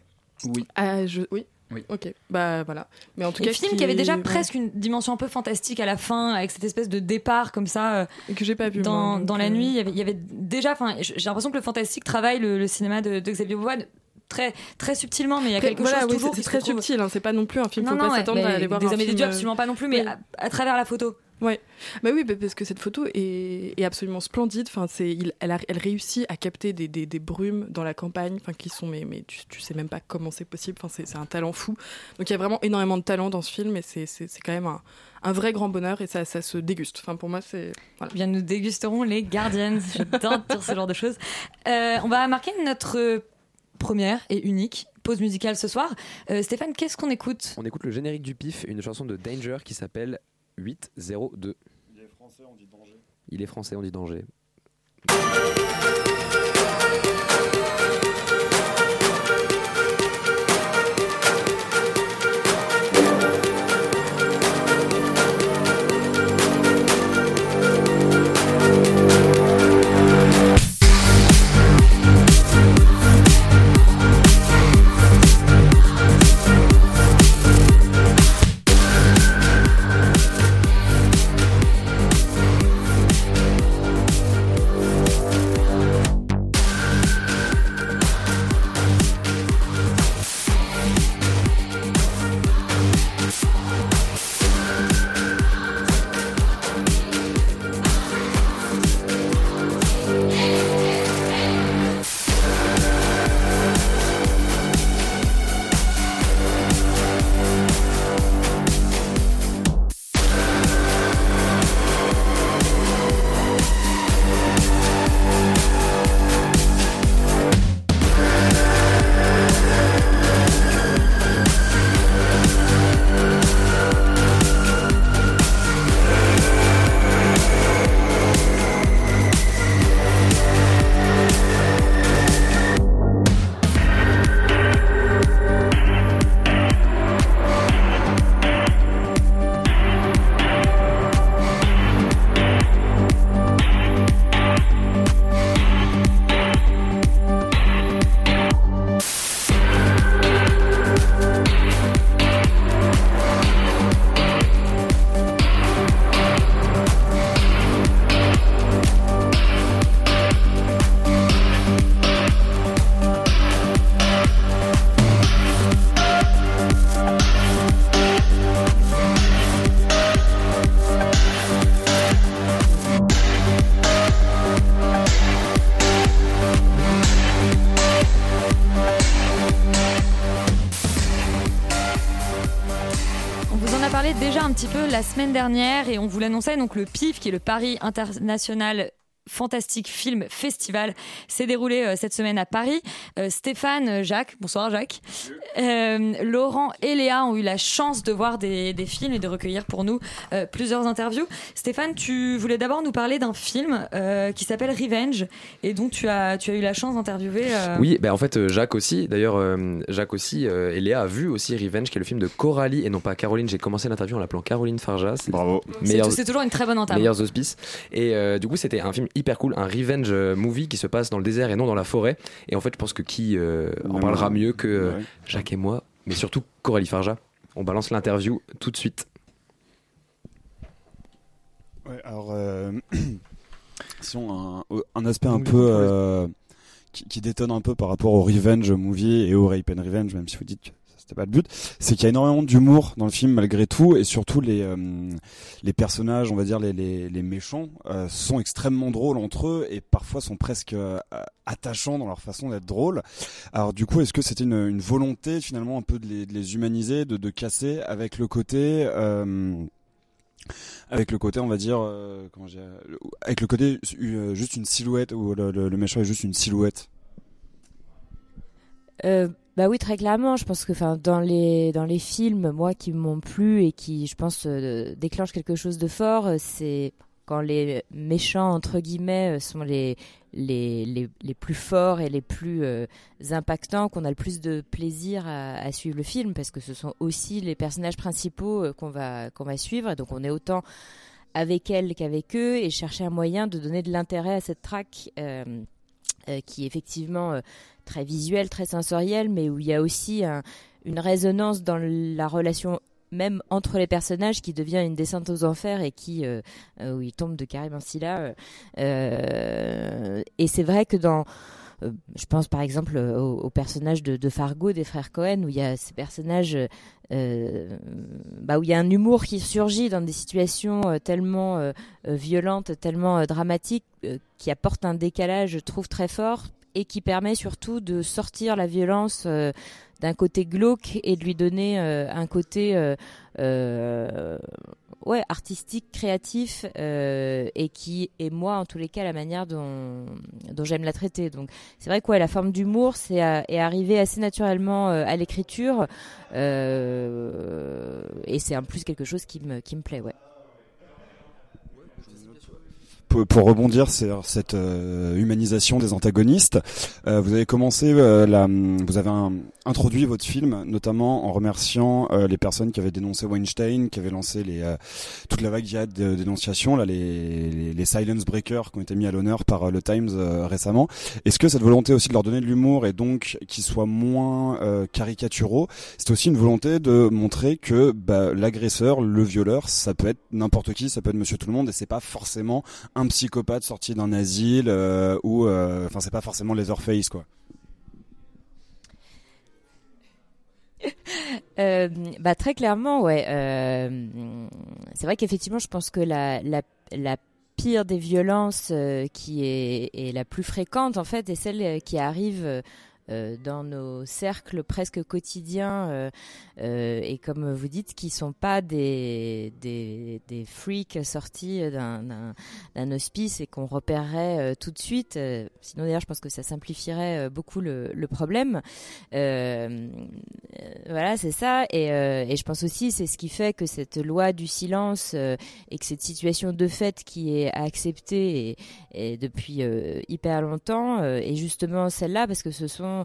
Oui. Ah, je, oui. Oui. Ok, bah voilà. Mais en tout Et cas, film qui avait déjà ouais. presque une dimension un peu fantastique à la fin, avec cette espèce de départ comme ça. euh, que j'ai pas vu Dans, moi, dans la euh, nuit, il y avait, il y avait déjà. Enfin, j'ai l'impression que le fantastique travaille le, le cinéma de, de Xavier Beauvois très, très subtilement, mais il y a quelque voilà, chose oui, toujours c'est très subtil, hein, c'est pas non plus un film, Non, faut non, pas ouais, s'attendre mais à aller voir des un film, dieux, euh, absolument pas non plus, mais oui. à, à travers la photo. Ouais, bah oui, bah parce que cette photo est, est absolument splendide. Enfin, c'est, il- elle, a- elle réussit à capter des, des, des brumes dans la campagne, enfin qui sont, mais, mais tu, tu sais même pas comment c'est possible. Enfin, c'est, c'est un talent fou. Donc il y a vraiment énormément de talent dans ce film, et c'est, c'est, c'est quand même un, un vrai grand bonheur, et ça, ça se déguste. Enfin, pour moi, c'est voilà. Bien, nous dégusterons les Guardians. J'adore dire ce genre de choses. Euh, on va marquer notre première et unique pause musicale ce soir. Euh, Stéphane, qu'est-ce qu'on écoute? On écoute le générique du pif, une chanson de Danger qui s'appelle 802. Il est français, on dit danger. Il est français, on dit danger. La semaine dernière et on vous l'annonçait, donc le PIF, qui est le Paris International Fantastic Film Festival s'est déroulé euh, cette semaine à Paris. Euh, Stéphane, euh, Jacques, bonsoir Jacques, euh, Laurent et Léa ont eu la chance de voir des, des films et de recueillir pour nous euh, plusieurs interviews. Stéphane, tu voulais d'abord nous parler d'un film euh, qui s'appelle Revenge et dont tu as, tu as eu la chance d'interviewer. euh, Oui, ben en fait, Jacques aussi. D'ailleurs, euh, Jacques aussi euh, et Léa a vu aussi Revenge, qui est le film de Coralie et non pas Caroline. J'ai commencé l'interview en l'appelant Caroline Farja. Bravo. C'est- c'est toujours une très bonne entame. Meilleurs auspices. Et euh, du coup, c'était un film hyper cool, un revenge movie qui se passe dans le désert et non dans la forêt. Et en fait, je pense que qui euh, en parlera mieux que euh, Jacques et moi, mais surtout Coralie Farja. On balance l'interview tout de suite. Ouais, alors, euh, [CLEARS THROAT] sinon, un, un aspect un peu euh, qui, qui détonne un peu par rapport au Revenge movie et au Rape and Revenge, même si vous dites c'était pas le but, c'est qu'il y a énormément d'humour dans le film malgré tout, et surtout les euh, les personnages, on va dire les les, méchants, euh, sont extrêmement drôles entre eux et parfois sont presque euh, attachants dans leur façon d'être drôles. Alors du coup, est-ce que c'était une, volonté finalement un peu de les, les humaniser, de, de casser avec le côté avec le côté on va dire avec le côté juste une silhouette où le, méchant est juste une silhouette? Bah oui, très clairement. Je pense que, enfin, dans les dans les films, moi, qui m'ont plu et qui, je pense, euh, déclenchent quelque chose de fort, euh, c'est quand les méchants entre guillemets euh, sont les les, les, les plus forts et les plus impactants, qu'on a le plus de plaisir à, suivre le film, parce que ce sont aussi les personnages principaux qu'on va qu'on va suivre, et donc on est autant avec elles qu'avec eux, et chercher un moyen de donner de l'intérêt à cette euh, qui est effectivement euh, très visuel, très sensoriel, mais où il y a aussi un- une résonance dans la relation même entre les personnages qui devient une descente aux enfers et qui euh, euh, où ils tombent de Karim Ansila. euh, euh, et c'est vrai que dans euh, je pense par exemple euh, au, personnage de, Fargo des frères Cohen où il y a ces personnages euh, euh, bah, où il y a un humour qui surgit dans des situations euh, tellement euh, euh, violentes, tellement euh, dramatiques, euh, qui apporte un décalage, je trouve, très fort et qui permet surtout de sortir la violence euh, d'un côté glauque et de lui donner euh, un côté euh, euh, ouais artistique, créatif euh, et qui est moi en tous les cas la manière dont, dont j'aime la traiter. Donc c'est vrai que ouais, la forme d'humour c'est à- est arrivé assez naturellement euh, à l'écriture euh, et c'est en plus quelque chose qui me qui me plaît ouais. Pour, pour rebondir sur cette euh, humanisation des antagonistes, euh, vous avez commencé, euh, la, vous avez introduit votre film, notamment en remerciant euh, les personnes qui avaient dénoncé Weinstein, qui avaient lancé les, euh, toute la vague de dénonciation, là, les, les, les silence breakers qui ont été mis à l'honneur par le Times récemment. Est-ce que cette volonté aussi de leur donner de l'humour et donc qu'ils soient moins caricaturaux, c'est aussi une volonté de montrer que bah, l'agresseur, le violeur, ça peut être n'importe qui, ça peut être Monsieur Tout le Monde, et c'est pas forcément un psychopathe sorti d'un asile euh, ou, euh, enfin, c'est pas forcément Leatherface quoi. [LAUGHS] Euh, bah très clairement, ouais. C'est vrai qu'effectivement, je pense que la, la, pire des violences qui est, est la plus fréquente, en fait, est celle qui arrive euh, dans nos cercles presque quotidiens euh, euh, et comme vous dites, qui sont pas des, des, freaks sortis d'un- hospice et qu'on repérerait tout de suite. Sinon, d'ailleurs, je pense que ça simplifierait beaucoup le, problème. Voilà, c'est ça. Et, et je pense aussi, c'est ce qui fait que cette loi du silence et que cette situation de fait qui est acceptée et, depuis hyper longtemps est justement celle-là parce que ce sont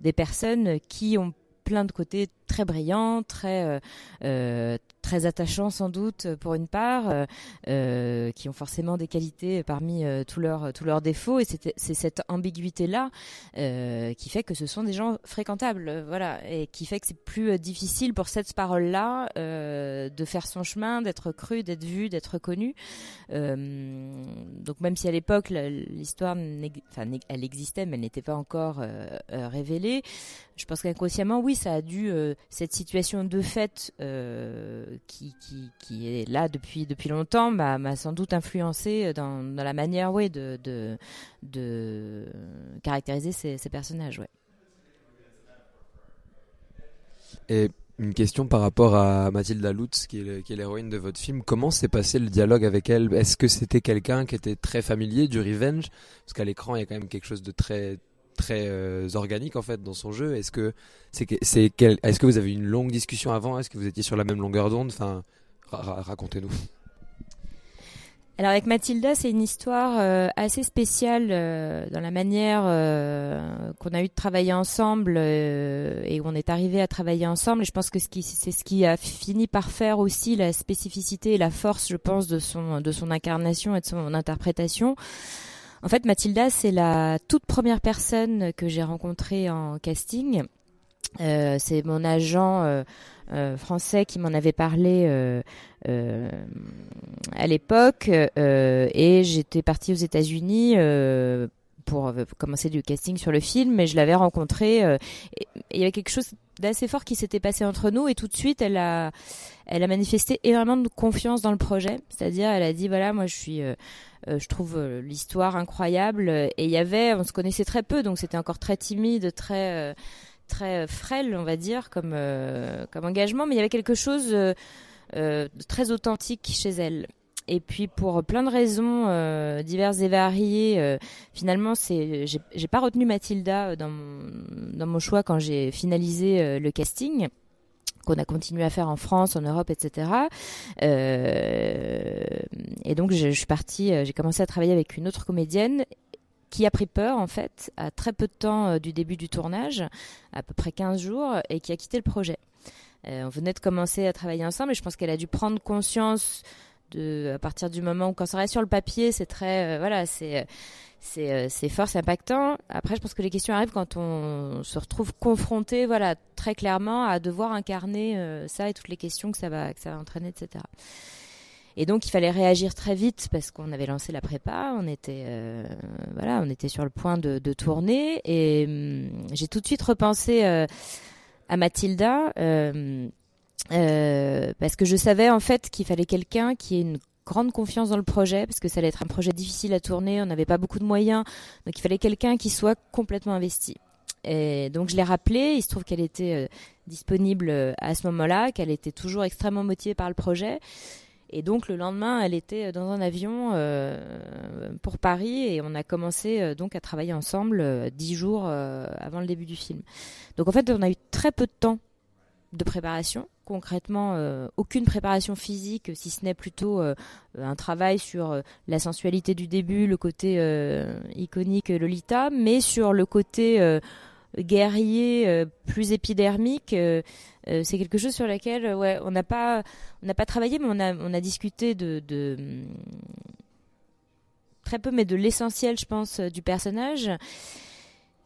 des personnes qui ont plein de côtés très brillants, très euh, euh, très attachants sans doute pour une part, euh, euh, qui ont forcément des qualités parmi euh, tous leurs défauts et c'est cette ambiguïté là qui fait que ce sont des gens fréquentables, euh, voilà, et qui fait que c'est plus euh, difficile pour cette parole là de faire son chemin, d'être cru, d'être vu, d'être connu. Euh, donc même si à l'époque l'histoire, enfin elle existait, mais elle n'était pas encore euh, euh, révélée. Je pense qu'inconsciemment, oui, ça a dû euh, cette situation de fait euh, qui, est là depuis depuis longtemps m'a sans doute influencé dans, la manière, oui, de, caractériser ces, personnages, ouais. Et Une question par rapport à Mathilda Lutz, qui est l'héroïne de votre film. Comment s'est passé le dialogue avec elle? Est-ce que c'était quelqu'un qui était très familier du revenge? Parce qu'à l'écran, il y a quand même quelque chose de très très euh, organique en fait dans son jeu. Est-ce que c'est c'est quel- est-ce que vous avez eu une longue discussion avant? Est-ce que vous étiez sur la même longueur d'onde? Enfin, ra- ra- racontez-nous. Alors avec Mathilda, c'est une histoire euh, assez spéciale euh, dans la manière qu'on a eu de travailler ensemble et où on est arrivé à travailler ensemble. Et je pense que ce c'est ce qui a fini par faire aussi la spécificité et la force, je pense, de son de son incarnation et de son interprétation. En fait, Mathilda, c'est la toute première personne que j'ai rencontrée en casting. Euh, c'est mon agent euh, euh, français qui m'en avait parlé euh, euh, à l'époque euh, et j'étais partie aux États-Unis pour commencer du casting sur le film mais je l'avais rencontré euh, il y avait quelque chose d'assez fort qui s'était passé entre nous et tout de suite elle a elle a manifesté énormément de confiance dans le projet c'est-à-dire elle a dit voilà moi je suis euh, je trouve euh, l'histoire incroyable. Et il y avait on se connaissait très peu donc c'était encore très timide très euh, très frêle, on va dire, comme, euh, comme engagement, mais il y avait quelque chose euh, euh, de très authentique chez elle. Et puis pour plein de raisons euh, diverses et variées, euh, finalement, c'est j'ai pas retenu Mathilda dans mon, choix quand j'ai finalisé euh, le casting qu'on a continué à faire en France, en Europe, etc. Euh, et donc je, suis partie, euh, j'ai commencé à travailler avec une autre comédienne qui a pris peur en fait à très peu de temps euh, du début du tournage, à peu près 15 jours, et qui a quitté le projet. On venait de commencer à travailler ensemble et je pense qu'elle a dû prendre conscience à partir du moment où quand ça reste sur le papier, c'est très, euh, voilà, c'est, c'est, euh, c'est fort, c'est impactant. Après, je pense que les questions arrivent quand on se retrouve confronté, voilà, très clairement à devoir incarner euh, ça et toutes les questions que ça va, que ça va entraîner, etc. Et donc il fallait réagir très vite parce qu'on avait lancé la prépa, on était euh, voilà, on était sur le point de, de tourner et hum, j'ai tout de suite repensé euh, à Mathilda euh, euh, parce que je savais en fait qu'il fallait quelqu'un qui ait une grande confiance dans le projet parce que ça allait être un projet difficile à tourner, on n'avait pas beaucoup de moyens, donc il fallait quelqu'un qui soit complètement investi. Et donc je l'ai rappelé, il se trouve qu'elle était euh, disponible euh, à ce moment-là, qu'elle était toujours extrêmement motivée par le projet. Et donc le lendemain, elle était dans un avion euh, pour Paris et on a commencé euh, donc à travailler ensemble euh, dix jours euh, avant le début du film. Donc en fait, on a eu très peu de temps de préparation. Concrètement, euh, aucune préparation physique, si ce n'est plutôt euh, un travail sur euh, la sensualité du début, le côté iconique Lolita, mais sur le côté guerrier plus épidermique. c'est quelque chose sur lequel euh, ouais, on n'a pas, travaillé, mais on a, discuté de, très peu, mais de l'essentiel, je pense, du personnage.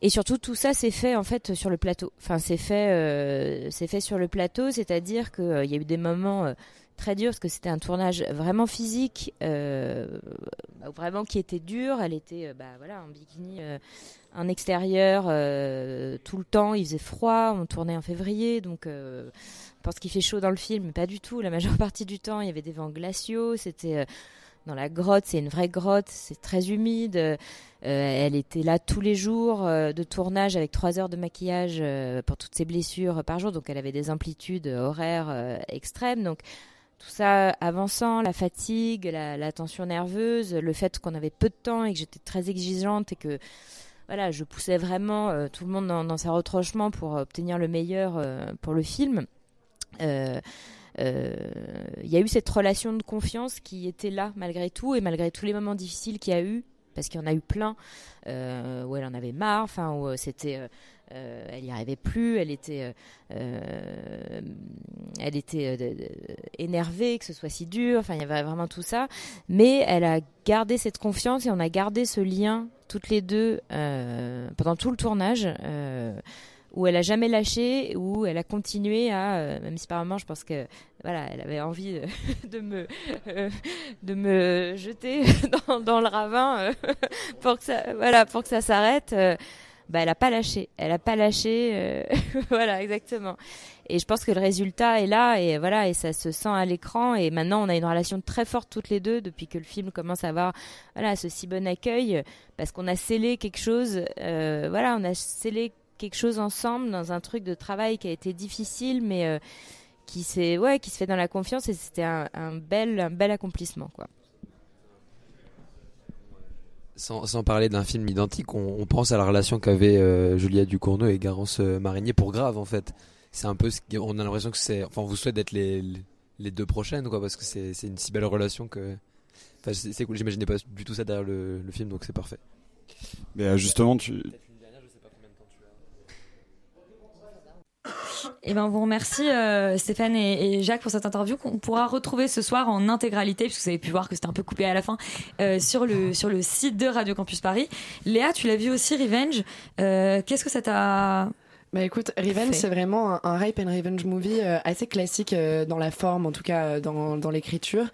Et surtout, tout ça, c'est fait en fait sur le plateau. Enfin, c'est fait, euh, c'est fait sur le plateau, c'est-à-dire qu'il il y a eu des moments euh, très durs parce que c'était un tournage vraiment physique, euh, bah, vraiment qui était dur. Elle était, euh, bah voilà, en bikini, euh, en extérieur euh, tout le temps. Il faisait froid. On tournait en février, donc euh, on pense qu'il fait chaud dans le film, mais pas du tout. La majeure [LAUGHS] partie du temps, il y avait des vents glaciaux. C'était euh, dans la grotte, c'est une vraie grotte, c'est très humide. Euh, elle était là tous les jours euh, de tournage avec trois heures de maquillage euh, pour toutes ses blessures par jour, donc elle avait des amplitudes horaires extrêmes. Donc tout ça avançant, la fatigue, la, tension nerveuse, le fait qu'on avait peu de temps et que j'étais très exigeante et que voilà, je poussais vraiment tout le monde dans, dans ses retranchements pour obtenir le meilleur pour le film. Il y a eu cette relation de confiance qui était là malgré tout et malgré tous les moments difficiles qu'il y a eu parce qu'il y en a eu plein euh, où elle en avait marre enfin où euh, c'était euh, euh, elle y arrivait plus elle était euh, euh, elle était euh, énervée que ce soit si dur enfin il y avait vraiment tout ça. Mais elle a gardé cette confiance et on a gardé ce lien toutes les deux euh, pendant tout le tournage euh, où elle a jamais lâché, où elle a continué à, euh, même si par moment je pense que voilà, elle avait envie de, [LAUGHS] me euh, de me jeter [LAUGHS] dans, le ravin euh, [LAUGHS] pour que ça voilà pour que ça s'arrête. bah, elle a pas lâché, elle a pas lâché, voilà exactement. Et je pense que le résultat est là et voilà et ça se sent à l'écran et maintenant on a une relation très forte toutes les deux depuis que le film commence à avoir voilà ce si bon accueil parce qu'on a scellé quelque chose, voilà on a scellé quelque chose ensemble dans un truc de travail qui a été difficile, mais euh, qui s'est ouais, qui se fait dans la confiance et c'était un, un bel un bel accomplissement quoi. Sans, sans parler d'un film identique, on, on pense à la relation qu'avaient euh, Julia Ducournau et Garance euh, Marinier pour Grave en fait. C'est un peu ce qui- on a l'impression que c'est enfin on vous souhaite d'être les, les- les deux prochaines quoi parce que c'est c'est une si belle relation que enfin c'est c'est cool, j'imaginais pas du tout ça derrière le, le film donc c'est parfait. Mais euh, justement, tu. Et ben, on vous remercie euh, Stéphane et, et Jacques pour cette interview qu'on pourra retrouver ce soir en intégralité, puisque vous avez pu voir que c'était un peu coupé à la fin, euh, sur, le, sur le site de Radio Campus Paris. Léa, tu l'as vu aussi, Revenge. Euh, Qu'est-ce que ça t'a. Bah écoute, Revenge, c'est vraiment un, un rape and revenge movie euh, assez classique euh, dans la forme, en tout cas euh, dans, dans l'écriture.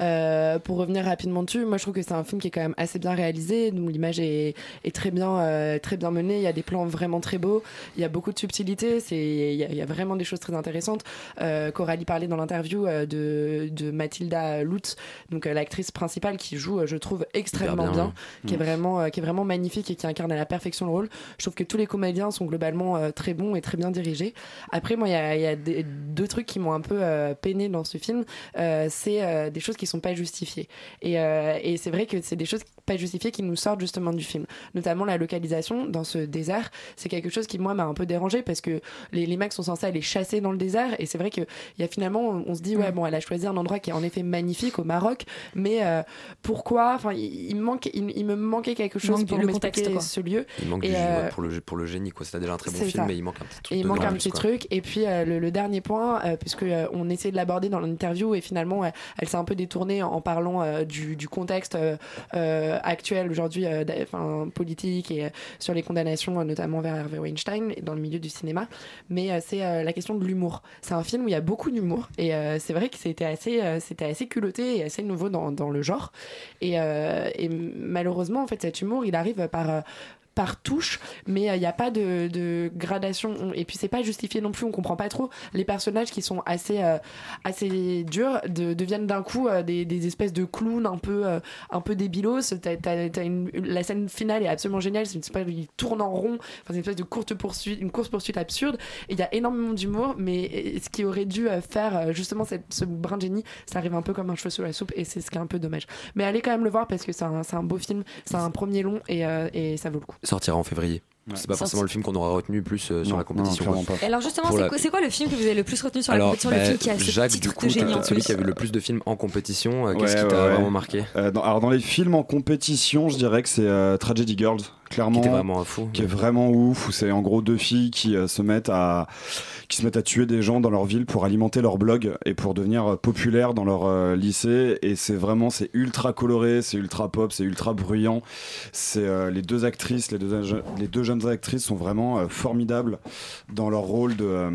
Euh, pour revenir rapidement dessus, moi je trouve que c'est un film qui est quand même assez bien réalisé. Donc l'image est, est très bien, euh, très bien menée. Il y a des plans vraiment très beaux. Il y a beaucoup de subtilité. C'est, il y, a, il y a vraiment des choses très intéressantes. Euh, Coralie parlait dans l'interview euh, de, de Mathilda Lutz, donc euh, l'actrice principale qui joue, euh, je trouve extrêmement bien, qui est Mm. vraiment, euh, qui est vraiment magnifique et qui incarne à la perfection le rôle. Je trouve que tous les comédiens sont globalement euh, très bons et très bien dirigés. Après, moi, il y a, il y a des- deux trucs qui m'ont un peu euh, peiné dans ce film. Euh, c'est euh, des choses qui sont pas justifiées. Et, euh, et c'est vrai que c'est des choses pas justifiées qui nous sortent justement du film. Notamment la localisation dans ce désert. C'est quelque chose qui, moi, m'a un peu dérangé parce que les, les mecs sont censés aller chasser dans le désert. Et c'est vrai qu'il y a finalement, on se dit, ouais, bon, elle a choisi un endroit qui est en effet magnifique au Maroc. Mais euh, pourquoi Enfin, il, il me manque, il, il me manquait quelque chose pour le m'expliquer contexte, quoi. ce lieu. Il manque Et, du, euh, ouais, pour le pour le génie quoi. C'est déjà un très bon film ça. mais il manque un petit truc. Et il dedans manque en un plus, petit quoi. truc. Et puis euh, le, le dernier point, euh, puisque euh, on essayait de l'aborder dans l'interview et finalement elle s'est un peu détournée en, parlant du, du contexte actuel aujourd'hui, enfin politique et sur les condamnations, notamment vers Harvey Weinstein dans le milieu du cinéma. Mais c'est la question de l'humour. C'est un film où il y a beaucoup d'humour et c'est vrai que c'était assez, c'était assez culotté et assez nouveau dans, dans le genre. Et, et malheureusement, en fait, cet humour, il arrive par par touche, mais il n'y a pas de, gradation. On- Et puis c'est pas justifié non plus, on comprend pas trop. Les personnages qui sont assez, euh, assez durs de- deviennent d'un coup euh, des, espèces de clowns un peu, euh, un peu débilos. La scène finale est absolument géniale, c'est une espèce, ils tournent en rond, enfin, une espèce de courte poursuite, une course poursuite absurde. Il y a énormément d'humour, mais euh, ce qui aurait dû euh, faire euh, justement ce brin de génie, ça arrive un peu comme un cheveu sous la soupe, et c'est ce qui est un peu dommage. Mais allez quand même le voir parce que c'est un, beau film, c'est un premier long euh, et ça vaut le coup. Sortira en février. C'est pas Sorti- forcément le film qu'on aura retenu plus euh, sur Non, la compétition. non, Et alors justement, c'est la- quoi, c'est quoi le film que vous avez le plus retenu sur la compétition Le bah, film qui a Jacques, titre du coup, en peut-être celui qui a vu le plus de films en compétition. Euh, Qu'est-ce Ouais, qui t'a ouais, vraiment marqué? Euh, dans- alors dans les films en compétition, je dirais que c'est euh, Tragedy Girls, clairement. Qui vraiment fou. Qui est vraiment ouf. Où c'est en gros deux filles qui euh, se mettent à qui se mettent à tuer des gens dans leur ville pour alimenter leur blog et pour devenir euh, populaires dans leur euh, lycée. Et c'est vraiment c'est ultra coloré, c'est ultra pop, c'est ultra bruyant. C'est les deux actrices, les deux les deux jeunes actrices sont vraiment formidables dans leur rôle de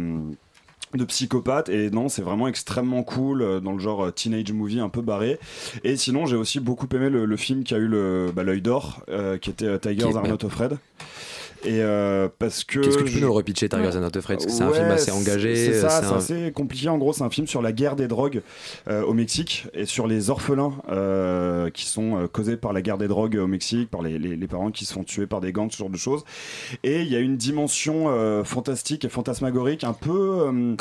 de psychopathe et non c'est vraiment extrêmement cool euh, dans le genre euh, teenage movie un peu barré. Et sinon j'ai aussi beaucoup aimé le, le film qui a eu le bah, l'œil d'or euh, qui était euh, Tigers Are Not Afraid et euh, parce que Qu'est-ce que tu peux je- nous le repitcher, Tigers Not Afraid Parce que c'est un Ouais, film assez engagé. C'est ça, c'est un- assez compliqué. En gros, c'est un film sur la guerre des drogues euh, au Mexique et sur les orphelins euh, qui sont euh, causés par la guerre des drogues au Mexique, par les, les- les parents qui se font tuer par des gangs, ce genre de choses. Et il y a une dimension euh, fantastique et fantasmagorique, un peu. euh,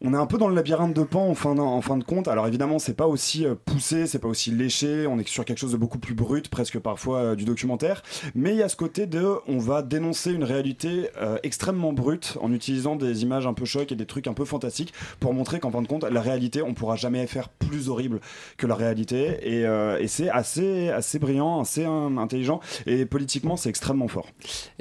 On est un peu dans le labyrinthe de Pan en fin, en fin de compte. Alors évidemment, c'est pas aussi poussé, c'est pas aussi léché. On est sur quelque chose de beaucoup plus brut, presque parfois du documentaire. Mais il y a ce côté de, on va dénoncer une réalité euh, extrêmement brute en utilisant des images un peu choc et des trucs un peu fantastiques pour montrer qu'en fin de compte, la réalité, on pourra jamais faire plus horrible que la réalité. Et, euh, et c'est assez, assez brillant, assez intelligent. Et politiquement, c'est extrêmement fort.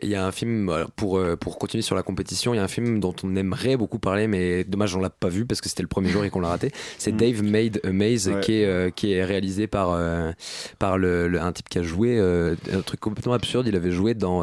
Il y a un film, pour, euh, pour continuer sur la compétition, il y a un film dont on aimerait beaucoup parler, mais dommage, on l'a pas vu parce que c'était le premier jour et qu'on l'a raté. [LAUGHS] C'est Dave Made a Maze, Mm. Ouais. qui, est, euh, qui est réalisé par, par le, le- un type qui a joué un truc complètement absurde. Il avait joué dans,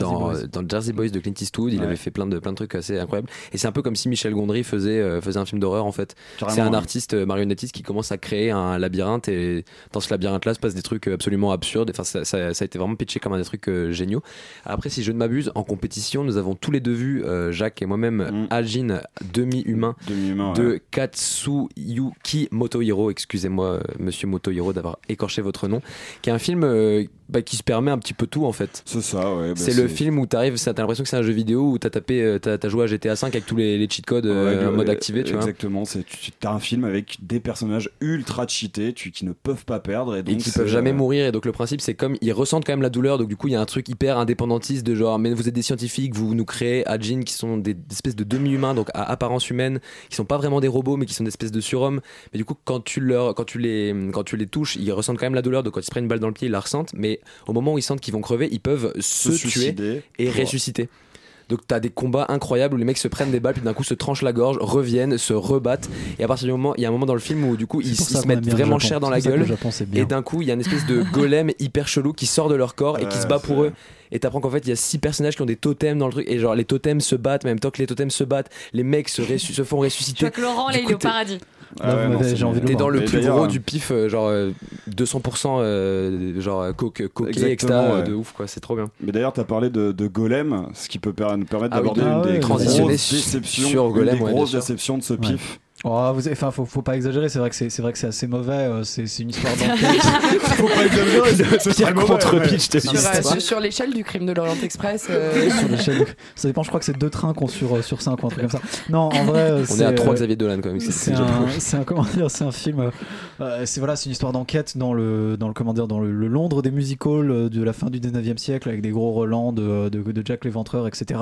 dans, euh, Jersey Boys de Clint Eastwood. Il Ouais. avait fait plein de, plein de trucs assez incroyables. Et c'est un peu comme si Michel Gondry faisait, euh, faisait un film d'horreur en fait. C'est un ouais. artiste euh, marionnettiste qui commence à créer un labyrinthe et dans ce labyrinthe-là se passe des trucs absolument absurdes. Enfin, ça, ça- ça a été vraiment pitché comme un des trucs euh, géniaux. Après, si je ne m'abuse, en compétition, nous avons tous les deux vu, euh, Jacques et moi-même, Ajin, demi-humain, de ouais. Katsuyuki Motohiro. Excusez-moi, euh, monsieur Motohiro, d'avoir écorché votre nom. Qui est un film euh, bah, qui se permet un petit peu tout en fait. C'est ça, ouais. bah, c'est le film où t'arrives, t'as l'impression que c'est un jeu vidéo où t'as tapé, euh, t'as t'as joué à GTA 5 avec tous les, les cheat codes euh, en mode euh, activé, tu vois. Exactement, c'est tu as un film avec des personnages ultra cheatés, tu, qui ne peuvent pas perdre et, et donc qui c'est, peuvent jamais mourir et donc le principe c'est comme ils ressentent quand même la douleur donc du coup il y a un truc hyper indépendantiste de genre mais vous êtes des scientifiques vous nous créez à Jean qui sont des, des espèces de demi-humains donc à apparence humaine qui sont pas vraiment des robots mais qui sont des espèces de surhommes mais du coup quand tu leur quand tu les quand tu les touches ils ressentent quand même la douleur donc quand ils se prennent une balle dans le pied ils la ressentent mais au moment où ils sentent qu'ils vont crever ils peuvent se, Se tuer suicider et pour- ressusciter. Donc t'as des combats incroyables où les mecs se prennent des balles puis d'un coup se tranchent la gorge, reviennent, se rebattent. Et à partir du moment il y a un moment dans le film où du coup ils, se mettent vraiment cher dans la gueule. et d'un coup il y a une espèce de golem [LAUGHS] hyper chelou qui sort de leur corps et qui se bat pour eux. et t'apprends qu'en fait il y a six personnages qui ont des totems dans le truc. Et genre les totems se battent mais en même temps que les totems se battent les mecs se, font ressusciter que Laurent, là, Du il est au paradis. Le T'es dans le plus gros euh, du pif, euh, genre euh, 200% euh, genre coke, coquet, Exactement, extra, ouais. de ouf quoi, c'est trop bien. Mais d'ailleurs, tu as parlé de, de Golem, ce qui peut nous permettre Ah d'aborder une ah des ouais, grosses transitionner déceptions, sur une Golem, des grosses déceptions de ce Ouais. pif. Oh, vous, enfin, faut, faut pas exagérer. C'est vrai que c'est, c'est vrai que c'est assez mauvais. euh, C'est, c'est une histoire d'enquête. [LAUGHS] faut pas exagérer. c'est- Pire contre-pitch, ouais. Sur, euh, sur- sur l'échelle du crime de l'Orient Express. euh, [LAUGHS] sur l'échelle Ça dépend. Je crois que c'est deux trains qu'on sur sur cinq ou un truc comme ça. Non, en vrai, euh, On c'est, est à 3 euh, Xavier Dolan quand même. c'est- un, un comment dire, c'est un film. euh, euh, c'est voilà, c'est une histoire d'enquête dans le dans le comment dire, dans le, le Londres des musicals euh, de la fin du 19e siècle avec des gros relents de, de, de Jack l'Éventreur, etc.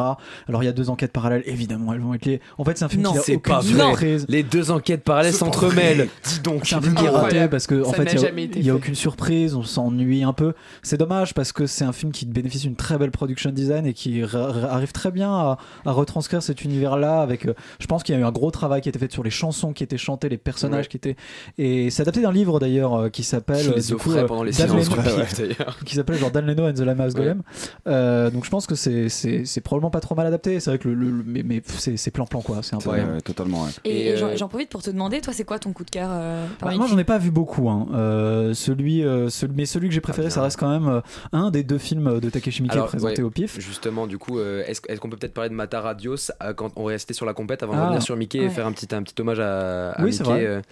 Alors il y a deux enquêtes parallèles, évidemment, elles vont être liées. En fait, c'est un film Non, qui a c'est aucune pas vrai. Les deux enquêtes parallèles s'entremêlent. Dis donc. C'est un film qui est raté parce que en fait il y a- aucune surprise, on s'ennuie un peu. C'est dommage parce que c'est un film qui bénéficie d'une très belle production design et qui arrive très bien à, à retranscrire cet univers-là. Avec, euh, je pense qu'il y a eu un gros travail qui a été fait sur les chansons qui étaient chantées, les personnages Ouais. qui étaient et c'est adapté d'un livre d'ailleurs euh, qui s'appelle Je euh, les du coup, offrais pendant les [LAUGHS] qui s'appelle genre Dan Leno and the Lama's Ouais. Golem. Euh, donc je pense que c'est probablement pas trop mal adapté. C'est vrai que le, le- le- mais, mais c'est plan plan quoi. C'est un peu. Ouais, ouais, totalement, ouais. Et, Et, et j'en- euh, j'en profite pour te demander, toi, c'est quoi ton coup de cœur euh, Bah, moi j'en ai pas vu beaucoup hein. Euh, celui, euh, celui mais celui que j'ai préféré ça reste quand même euh, un des deux films de Takeshi Miike présenté ouais, au pif Justement, du coup, euh, est-ce qu'on peut peut-être parler de Mata Radios euh, quand on restait sur la compète avant de Ah. revenir sur Mickey et Ouais. faire un petit, un petit hommage à, à Oui, c'est Mickey vrai.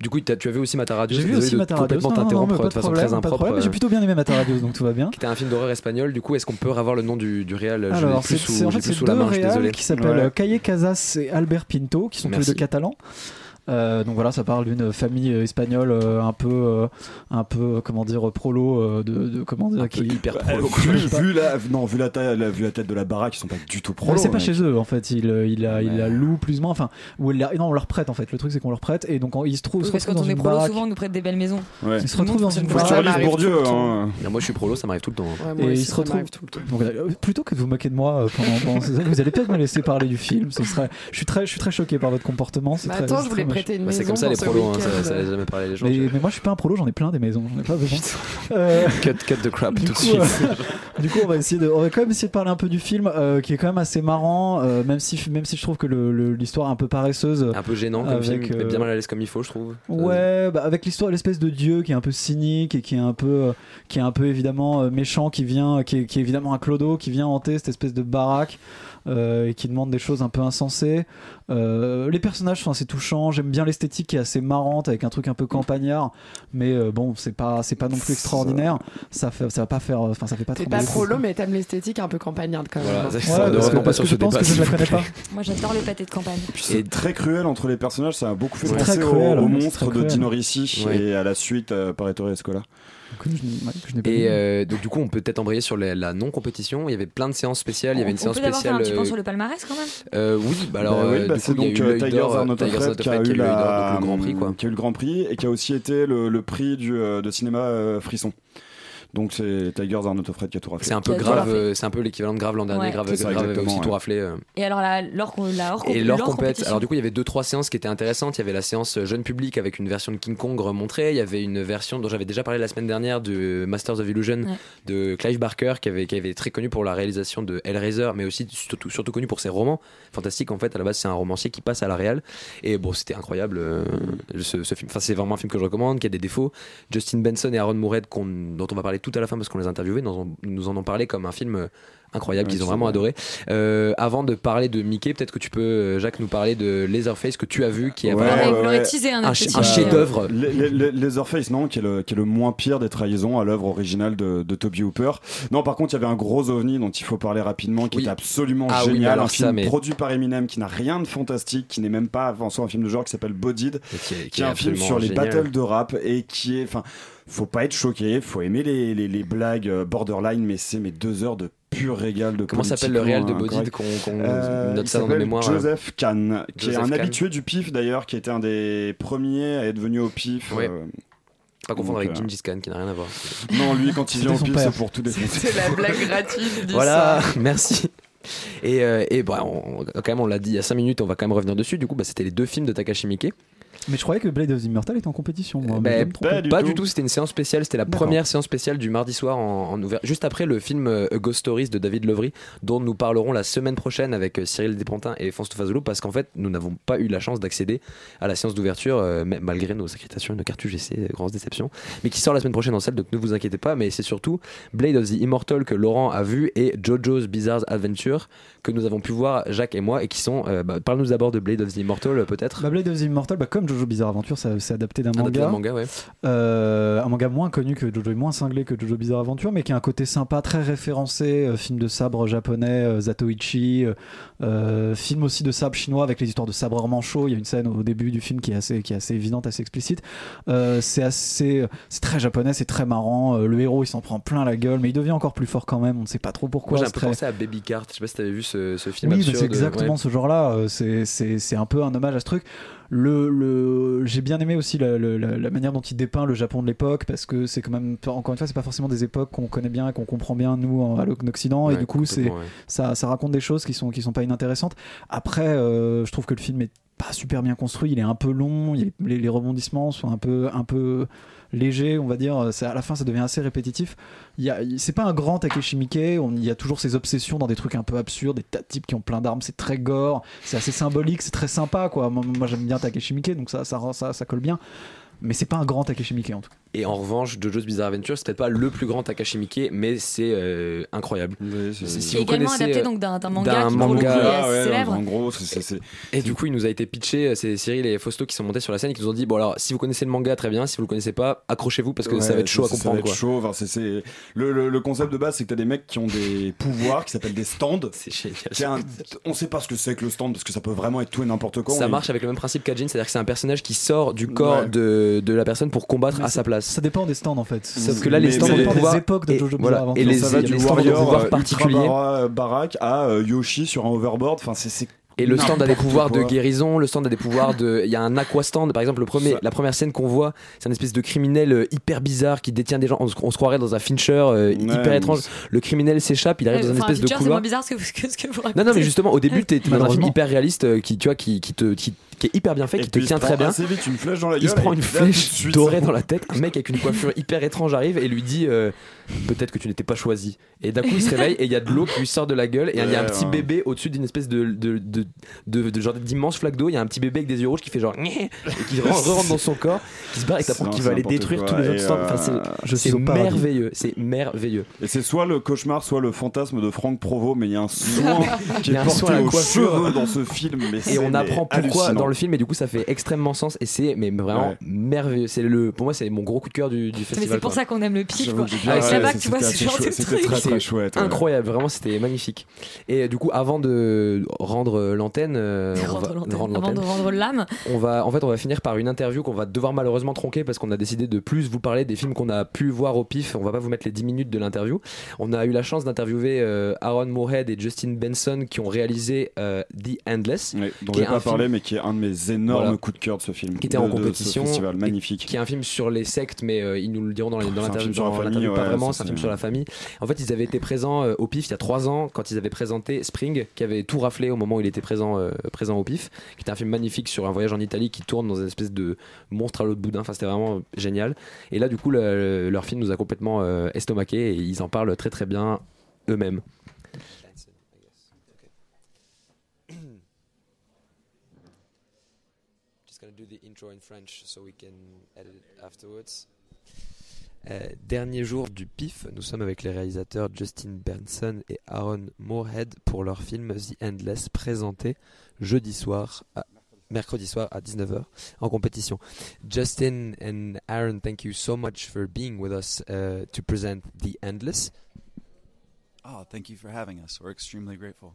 Du coup, tu as vu aussi Mata Radios j'ai vu aussi de Mataradios complètement t'interrompre de façon très impropre. j'ai euh, plutôt bien aimé Mataradios donc tout va bien. Qui était un film d'horreur espagnol. Du coup, est-ce qu'on peut avoir le nom du, du réel Je l'ai alors c'est en fait c'est deux réals qui s'appellent euh, Calle Casas et Albert Pinto qui sont tous les deux catalans Euh, donc voilà, ça parle d'une famille euh, espagnole euh, un peu, euh, un peu, comment dire, prolo euh, de, de- comment dire, qui hyper Euh, prolo. vu, la, non, vu la, taille, la- vu la tête de la baraque, ils sont pas du tout pro. Ouais, c'est pas chez eux en fait, il, il, a, il la loue plus ou moins, enfin, ou il la- non, on leur prête en fait. Le truc c'est qu'on leur prête et donc on- ils se trouvent, Oui, se parce que retrouvent quand dans on est prolo, baraque. souvent on nous prête des belles maisons. Ouais. Ils se retrouvent dans une baraque. hein. Moi, je suis prolo, ça m'arrive tout le temps. hein. Et ils se retrouvent. plutôt que de vous moquer de moi pendant, [LAUGHS] vous allez peut-être me laisser parler du film. Ce serait, je suis très, je suis très choqué par votre comportement. c'est Bah très- attends, je voulais une Bah, maison. c'est comme ça les prolos, hein, ça, ça laisse jamais parler les gens. Mais, mais moi je suis pas un prolo, j'en ai plein des maisons, j'en ai pas besoin. Euh, [LAUGHS] Cut, cut the crap du tout de coup, suite. euh, du coup, on va essayer de, on va quand même essayer de parler un peu du film, euh, qui est quand même assez marrant, euh, même si, même si je trouve que l'histoire est un peu paresseuse. Un peu gênant comme avec, film, mais bien mal à l'aise comme il faut, je trouve. Ouais, bah avec l'histoire, l'espèce de dieu qui est un peu cynique et qui est un peu, qui est un peu évidemment méchant, qui vient, qui est, qui est évidemment un clodo, qui vient hanter cette espèce de baraque et qui demande des choses un peu insensées. Euh, les personnages sont assez touchants. J'aime bien l'esthétique qui est assez marrante avec un truc un peu campagnard, mais euh, bon, c'est pas, c'est pas non plus extraordinaire. Ça fait, ça va pas faire, enfin, ça fait pas. T'es pas prolo, couple. mais t'aimes l'esthétique un peu campagnarde quand même. Voilà, hein. c'est Ouais, ça, parce que- pas parce que je pense débat. que je la connais pas. [LAUGHS] Moi j'adore les pâtés de campagne. C'est très cruel entre les personnages, ça a beaucoup fait C'est penser très au, cruel, au ouais, c'est monstre de. Dino Ricci Ouais. et à la suite euh, par Ettore Escola. Que je, que je. Et euh, donc du coup, on peut peut-être embrayer sur la, la non-compétition. Il y avait plein de séances spéciales. Il y avait une on séance spéciale. un petit point euh, sur le palmarès quand même. euh, oui, bah alors Bah oui, bah c'est donc Tigers Not qui a eu qui a eu l'œil d'or, la- donc le Grand Prix quoi. qui a eu le Grand Prix et qui a aussi été le, le prix du, de cinéma euh, Frisson. Donc c'est Tigers Not Afraid qui a tout raflé. C'est un peu tout grave, euh, c'est un peu l'équivalent de grave l'an dernier. Ouais. Grave, ça, grave aussi tout ouais. raflé. euh. Et alors la, l'or, la hors, Et l'or leur compète, alors du coup il y avait deux trois séances qui étaient intéressantes. Il y avait la séance jeune public avec une version de King Kong montrée. Il y avait une version dont j'avais déjà parlé la semaine dernière de Masters of Illusion Ouais. de Clive Barker qui avait, qui avait été très connu pour la réalisation de Hellraiser, mais aussi surtout, surtout connu pour ses romans fantastiques. En fait, à la base c'est un romancier qui passe à la réal. Et bon, c'était incroyable euh, ce, ce film. Enfin, c'est vraiment un film que je recommande, qui a des défauts. Justin Benson et Aaron qu'on- dont on va parler tout à la fin parce qu'on les a interviewés, nous en, nous en ont parlé comme un film euh, incroyable qu'ils ont vraiment vrai. adoré. Euh, avant de parler de Mickey, peut-être que tu peux, euh, Jacques, nous parler de Leatherface que tu as vu, qui est Ouais, vraiment ouais, ouais. un, un chef-d'œuvre. Les, les, les- Leatherface, non, qui est, le, qui est le moins pire des trahisons à l'œuvre originale de, de Toby Hooper. Non, par contre, il y avait un gros ovni dont il faut parler rapidement, qui Oui. était absolument Ah oui, génial. alors un film ça, mais- produit par Eminem qui n'a rien de fantastique, qui n'est même pas en soi un film de genre, qui s'appelle Bodied, qui est, qui est un film sur les génial. battles de rap et qui est, enfin, faut pas être choqué, faut aimer les, les, les blagues euh, borderline, mais c'est mes deux heures de pur régal de Comment s'appelle le réal de Bodied qu'on qu'on Euh, note ça dans nos mémoires euh. Joseph Kahn, qui Joseph est un Kahn. habitué du PIF d'ailleurs, qui était un des premiers à être venu au PIF. Ouais. euh, Pas confondre avec euh, Gengis Khan qui n'a rien à voir. Non, lui, quand il vient au PIF, c'est pour tout défoncer. C'est la blague gratuite du Voilà, soir. [LAUGHS] merci. Et, euh, et bah, on, quand même, on l'a dit il y a 5 minutes, on va quand même revenir dessus. Du coup, bah, c'était les deux films de Takashi Miike. Mais je croyais que Blade of the Immortal était en compétition. moi, mais Bah, pas, du, tout. c'était une séance spéciale, c'était la première séance spéciale du mardi soir en, en ouvert, juste après le film euh, A Ghost Stories de David Levry, dont nous parlerons la semaine prochaine avec euh, Cyril Despontin et Fonce Fazolo, parce qu'en fait, nous n'avons pas eu la chance d'accéder à la séance d'ouverture, euh, malgré nos accréditations et nos cartes UGC, grosse déception, mais qui sort la semaine prochaine en salle, donc ne vous inquiétez pas, mais c'est surtout Blade of the Immortal que Laurent a vu et JoJo's Bizarre Adventure que nous avons pu voir, Jacques et moi, et qui sont. euh, bah, Parle-nous d'abord de Blade of the Immortal, euh, peut-être. Bah, Blade of the Immortal, bah, comme Jojo Bizarre Adventure, c'est adapté d'un Adapté manga. manga, ouais. Euh, un manga moins connu que Jojo et moins cinglé que Jojo Bizarre Adventure, mais qui a un côté sympa, très référencé, euh, film de sabre japonais, Zatoichi, film aussi de sabre chinois avec les histoires de sabre manchot. Il y a une scène au début du film qui est assez, qui est assez évidente, assez explicite. C'est assez, c'est très japonais, c'est très marrant. Le héros, il s'en prend plein la gueule, mais il devient encore plus fort quand même. On ne sait pas trop pourquoi. Moi, j'ai un peu très- pensé à Baby Cart. Je sais pas si t'avais vu ce, ce film oui, c'est exactement ouais. ce genre-là. euh, c'est un peu un hommage à ce truc. Le, le... J'ai bien aimé aussi la, la- manière dont il dépeint le Japon de l'époque parce que c'est quand même, encore une fois, c'est pas forcément des époques qu'on connaît bien et qu'on comprend bien nous en, à l'Occident. et du coup, c'est, ouais. ça, ça raconte des choses qui sont, qui sont pas inintéressantes. Après, euh, je trouve que le film est pas super bien construit. Il est un peu long. il est- les, les rebondissements sont un peu, un peu légers, on va dire. C'est- À la fin, ça devient assez répétitif. C'est pas un grand Takeshi Miike. On, il y a toujours ses obsessions dans des trucs un peu absurdes, des tas de types qui ont plein d'armes. C'est très gore. C'est assez symbolique. C'est très sympa, quoi. Moi, moi, j'aime bien Takeshi Miike, donc ça, ça, ça, ça colle bien. Mais c'est pas un grand Takeshi Miike en tout cas. Et en revanche, JoJo's Bizarre Adventure, c'est peut-être pas le plus grand Takashi Miike, mais c'est euh, incroyable. C'est- si vous également connaissez, adapté euh, donc d'un manga d'un qui manga. Ah assez ouais, célèbre. en gros, c'est- c'est- c'est- Et du coup, il nous a été pitché, euh, c'est Cyril et Fausto qui sont montés sur la scène et qui nous ont dit bon alors, si vous connaissez le manga, très bien. Si vous le connaissez pas, accrochez-vous parce que ça va être chaud à ça- ça comprendre va être quoi. chaud. Enfin, c'est- c'est- le, le- le concept de base, c'est que t'as des mecs qui ont des [LAUGHS] pouvoirs qui s'appellent des stands. [LAUGHS] C'est génial. Un- On sait pas ce que c'est que le stand parce que ça peut vraiment être tout et n'importe quoi. Ça marche avec le même principe qu'Ajin, c'est-à-dire que c'est un personnage qui sort du corps Ouais. de, de la personne pour combattre Mais à sa place. Ça dépend des stands en fait. Sauf que là, les stands ont des époques de Jojo voilà, Bizarre et les, ça des stands ont des warrior pouvoirs euh, particuliers. ultra bara- baraque à Yoshi sur un overboard. Enfin, c'est- Et le stand a des pouvoirs de guérison, le stand a des pouvoirs de. Il y a un aqua stand, par exemple, le premier, la première scène qu'on voit, c'est un espèce de criminel euh, hyper bizarre qui détient des gens. On, se- on se croirait dans un Fincher euh, hyper étrange. Le criminel s'échappe, il arrive dans une Enfin, espèce de c'est couloir. moins bizarre que, que ce que vous racontez. Non, non, mais justement, au début, t'es dans un film hyper réaliste euh, qui, tu vois, qui, qui te, qui, qui est hyper bien fait, Et qui te tient très bien. assez vite une flèche dans la Il se prend une flèche dorée dans la tête. Un mec avec une coiffure hyper étrange arrive et lui dit euh, Peut-être que tu n'étais pas choisi. Et d'un coup, il se réveille et il y a de l'eau qui lui sort de la gueule. Et il y a un petit ouais. bébé au-dessus d'une espèce de, de, de, de, de genre d'immense flaque d'eau. Il y a un petit bébé avec des yeux rouges qui fait genre [LAUGHS] et qui re- rentre dans son corps, qui se barre et t'apprends qu'il va aller détruire quoi. tous les Et, autres stands. Enfin, euh, c'est- paradis. merveilleux. C'est merveilleux. Et c'est soit le cauchemar, soit le fantasme de Franck Provo, mais il y a un [LAUGHS] soin qui est porté aux coiffure. cheveux dans ce film. Et on apprend pourquoi. Dans le film et du coup ça fait extrêmement sens et c'est mais vraiment Ouais. merveilleux. C'est le pour moi c'est mon gros coup de cœur du, du Mais festival. c'est pour quoi. ça qu'on aime le pif, J'avoue quoi. Ah, c'est là-bas ouais, que tu vois ce genre de truc. très chouette. ouais. Incroyable, vraiment c'était magnifique. Et du coup, avant de rendre l'antenne, euh, on Rendre de rendre Avant de l'antenne, rendre l'âme. on va en fait on va finir par une interview qu'on va devoir malheureusement tronquer parce qu'on a décidé de plus vous parler des films qu'on a pu voir au pif. On va pas vous mettre les 10 minutes de l'interview. On a eu la chance d'interviewer euh, Aaron Moorhead et Justin Benson qui ont réalisé euh, The Endless. Dont est pas parlé, mais qui est un de mes énormes Voilà. coups de cœur de ce film. qui était de- en compétition festival et magnifique. qui est un film sur les sectes mais euh, ils nous le diront dans, l'interview dans pas vraiment c'est un film sur la famille en fait ils avaient été présents euh, au PIF il y a trois ans quand ils avaient présenté Spring qui avait tout raflé au moment où il était présent, euh, présent au PIF qui était un film magnifique sur un voyage en Italie qui tourne dans une espèce de monstre à l'autre boudin enfin c'était vraiment génial et là du coup le- leur film nous a complètement estomaqué et ils en parlent très très bien eux-mêmes intro French so we can edit afterwards. Euh, dernier jour du PIF, nous sommes avec les réalisateurs Justin Benson et Aaron Moorhead pour leur film The Endless présenté jeudi soir mercredi soir à 19h en compétition. Justin and Aaron, thank you so much for being with us uh, to present The Endless. Oh, thank you for having us. We're extremely grateful.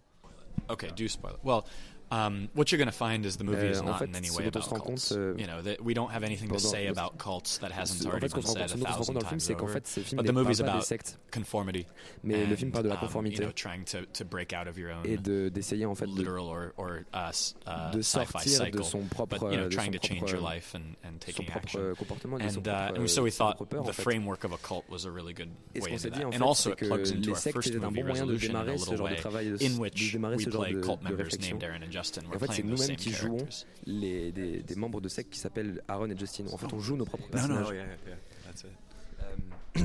Okay, do spoil it. Well, Um, what you're going to find is the movie is not fait, in any way about cults. Compte, you know, that we don't have anything to say about cults that hasn't already been said a thousand times over. Fait, but the movie is about conformity. Mais and, le film parle de la conformité. Um, you know, trying to, to break out of your own de, en fait literal or, or uh, uh sci-fi cycle, de son propre, but, you know, trying to change your life and, and taking action. And, uh, and so we thought the framework of a cult was a really good way into that. And also it plugs into our first movie, Resolution, in a little way, in which we play cult members named Aaron and Justin. en fait, c'est nous-mêmes qui jouons les, des, membres de sec qui s'appellent Aaron et Justin. En fait, on joue nos propres personnages. [COUGHS]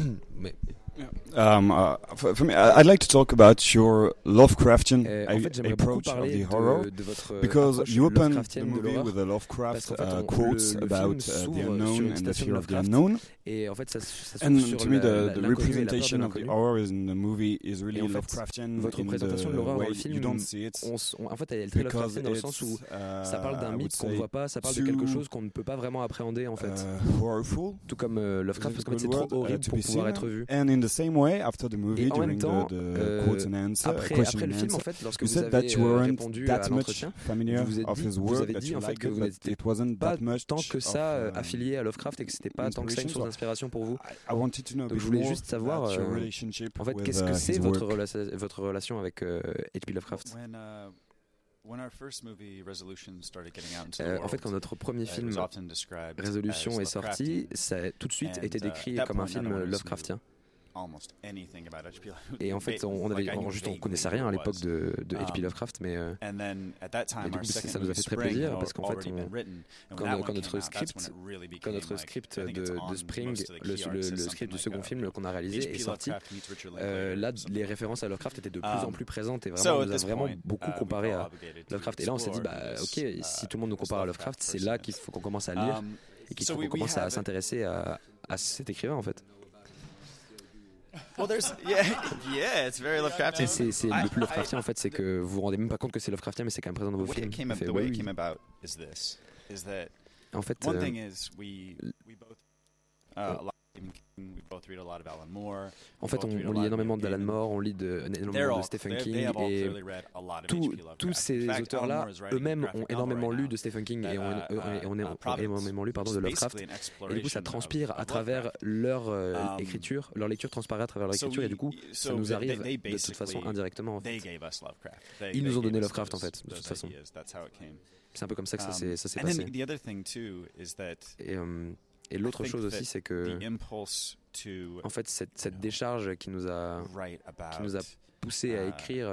Um, uh, for me, I'd like to talk about your Lovecraftian eh, en fait, approach of the horror de, de votre because you open the movie with a Lovecraft en fait, uh, quotes about uh, the unknown and the fear of the unknown. Et en fait, ça, ça and sur to me, the, the representation of the horror in the movie is really en fait, Lovecraftian. Votre représentation de l'horreur film, you don't see it on, on, en fait, elle est très Lovecraftian dans le sens où uh, ça parle d'un mythe qu'on ne voit pas, ça parle de quelque chose qu'on ne peut pas vraiment appréhender en fait. Uh, Tout comme euh, Lovecraft, parce que c'est trop uh, horrible pour pouvoir être vu the same way, after the movie, during temps, the, euh, quotes and uh, après, le film, lorsque vous said avez that you euh, weren't that much familiar vous, his work, vous avez dit en fait que vous n'étiez pas tant que ça euh, um, affilié à Lovecraft et que c'était pas tant que ça une source d'inspiration pour vous. Donc je voulais juste savoir, en fait, qu'est-ce que uh, c'est votre relation avec H.P. Lovecraft? En fait, quand notre premier film Resolution est sorti, ça a tout de suite été décrit comme un film Lovecraftien. [LAUGHS] Et en fait, on, avait, connaissait rien à l'époque de, H.P. Lovecraft, mais, euh, du coup, ça nous a fait très plaisir parce qu'en fait, quand, notre script, quand notre script de, Spring, le, script du second film qu'on a réalisé est sorti, euh, là, les références à Lovecraft étaient de plus en plus présentes et vraiment, on nous a vraiment beaucoup comparé à Lovecraft. Et là, on s'est dit, bah, ok, si tout le monde nous compare à Lovecraft, c'est là qu'il faut qu'on commence à lire et qu'il faut qu'on commence à s'intéresser à cet écrivain en fait. Well, there's [LAUGHS] yeah, yeah, it's very Lovecraftian. C'est, c'est Lovecraftien en fait, c'est que vous vous rendez même pas compte que c'est Lovecraftien, mais c'est quand même présent dans vos films. Came up, fait, the way oui. it came about is this, is that en fait, one euh, thing is we we both uh, en fait, on, lit énormément d'Alan Moore, on lit énormément de Stephen King, et tous ces auteurs-là, eux-mêmes, ont énormément lu de Stephen King et ont, énormément lu pardon, de Lovecraft. Et du coup, ça transpire à travers leur euh, écriture, leur lecture transparaît à travers leur écriture, et du coup, ça nous arrive de toute façon indirectement. Ils nous ont donné Lovecraft, en fait, de toute façon. C'est un peu comme ça que ça s'est passé. Et, euh, et l'autre chose aussi, c'est que, en fait, cette, décharge qui nous a, qui poussé à écrire,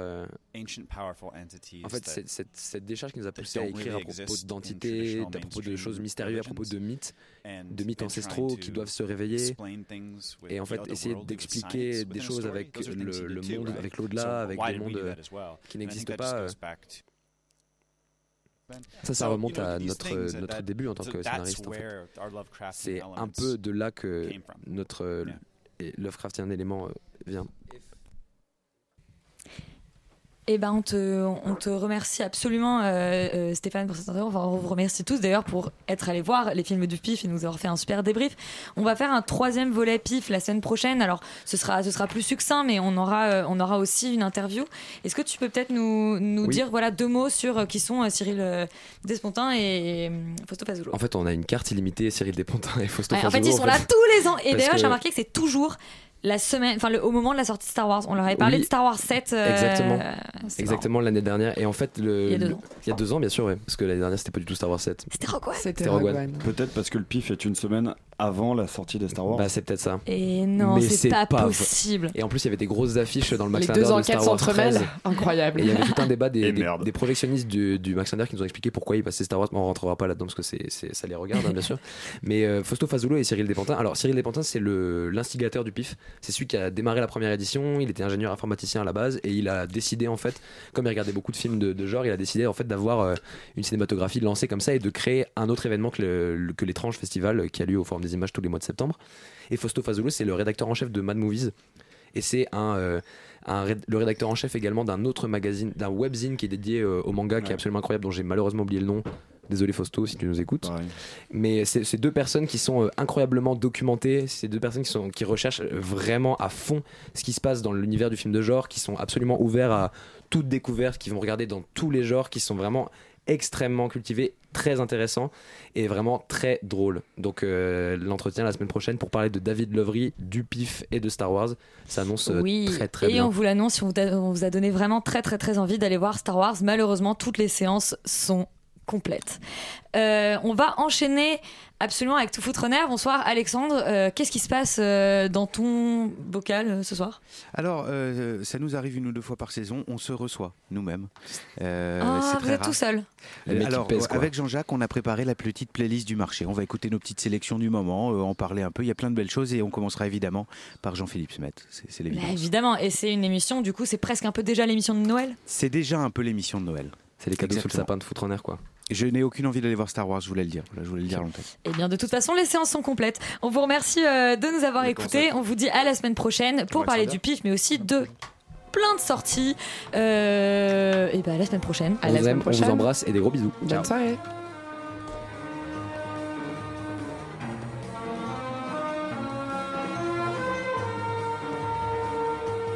en fait, cette, décharge qui nous a poussé à écrire à propos d'entités, à propos de choses mystérieuses, à propos de mythes, de mythes ancestraux qui doivent se réveiller, et en fait, essayer d'expliquer des choses avec le monde, avec l'au-delà, avec des mondes qui n'existent pas. Ça, ça remonte à notre, notre début en tant que scénariste. C'est un peu de là que notre euh, Lovecraftien élément euh, vient. Eh ben, on te, on te remercie absolument, euh, euh, Stéphane, pour cette interview. Enfin, on vous remercie tous d'ailleurs pour être allés voir les films du PIF et nous avoir fait un super débrief. On va faire un troisième volet PIF la semaine prochaine. Alors, ce sera, ce sera plus succinct, mais on aura, euh, on aura aussi une interview. Est-ce que tu peux peut-être nous, nous dire voilà, deux mots sur qui sont Cyril Despontin et Fausto Pazulo En fait, on a une carte illimitée Cyril Despontin et Fausto ouais, En fait, ils sont là tous les ans. Et d'ailleurs, j'ai remarqué que c'est toujours la semaine, enfin au moment de la sortie de Star Wars. On leur avait parlé de Star Wars 7. Euh, Exactement. Exactement l'année dernière. Et en fait, le, il y a deux ans. Il y a deux ans, bien sûr, ouais, parce que l'année dernière, c'était pas du tout Star Wars 7. C'était Rogue One. C'était Rogue One. Peut-être parce que le pif est une semaine avant la sortie des Star Wars. Bah, c'est peut-être ça. Et non, c'est pas, possible. Et en plus, il y avait des grosses affiches dans le Max Les deux enquêtes s'entremêlent. [LAUGHS] Incroyable. Et il y avait tout un débat des, des, projectionnistes du, du Max Linder qui nous ont expliqué pourquoi ils passaient Star Wars. mais On rentrera pas là-dedans parce que c'est, ça les regarde, hein, bien [LAUGHS] sûr. Mais euh, Fausto Fazulo et Cyril Despantin. Alors, Cyril Despantin, c'est le, l'instigateur du pif c'est celui qui a démarré la première édition. Il était ingénieur informaticien à la base et il a décidé en fait, comme il regardait beaucoup de films de, de genre, il a décidé en fait d'avoir euh, une cinématographie lancée comme ça et de créer un autre événement que le- le- que l'étrange festival qui a lieu au Forum des Images tous les mois de septembre. Et Fausto Fazolo, c'est le rédacteur en chef de Mad Movies et c'est un, euh, un le rédacteur en chef également d'un autre magazine, d'un webzine qui est dédié euh, au manga, qui est absolument incroyable, dont j'ai malheureusement oublié le nom. Désolé Fausto si tu nous écoutes. Mais c'est deux personnes qui sont euh, incroyablement documentées, c'est deux personnes qui, sont, qui recherchent euh, vraiment à fond ce qui se passe dans l'univers du film de genre, qui sont absolument ouverts à toute découverte, qui vont regarder dans tous les genres, qui sont vraiment extrêmement cultivés, très intéressants et vraiment très drôles. Donc euh, l'entretien la semaine prochaine pour parler de David Lovery, du PIF et de Star Wars s'annonce euh, Oui, très très et bien. on vous l'annonce, on vous a- on vous a donné vraiment très très très envie d'aller voir Star Wars. Malheureusement, toutes les séances sont complètes. Euh, on va enchaîner absolument avec tout foutre en air. Bonsoir Alexandre, Euh, qu'est-ce qui se passe euh, dans ton bocal euh, ce soir? Alors, euh, ça nous arrive une ou deux fois par saison, on se reçoit nous-mêmes. Euh, Ah, vous très êtes rare. tout seul Euh, Alors, pèse, avec Jean-Jacques, on a préparé la petite playlist du marché. On va écouter nos petites sélections du moment, euh, en parler un peu. Il y a plein de belles choses et on commencera évidemment par Jean-Philippe Smet. C'est c'est Bah, l'évidence. Évidemment, et c'est une émission, du coup c'est presque un peu déjà l'émission de Noël? C'est déjà un peu l'émission de Noël. C'est les cadeaux sous le Exactement. sapin de foutre en air quoi. Je n'ai aucune envie d'aller voir Star Wars, je voulais le dire. Voilà, je voulais le dire longtemps. Eh bien, de toute façon, les séances sont complètes. On vous remercie euh, de nous avoir écoutés. On vous dit à la semaine prochaine pour Ouais, parler du pif, mais aussi de plein de sorties. Euh, et ben à la semaine prochaine. on vous aime, on vous embrasse et des gros bisous. Bonne soirée.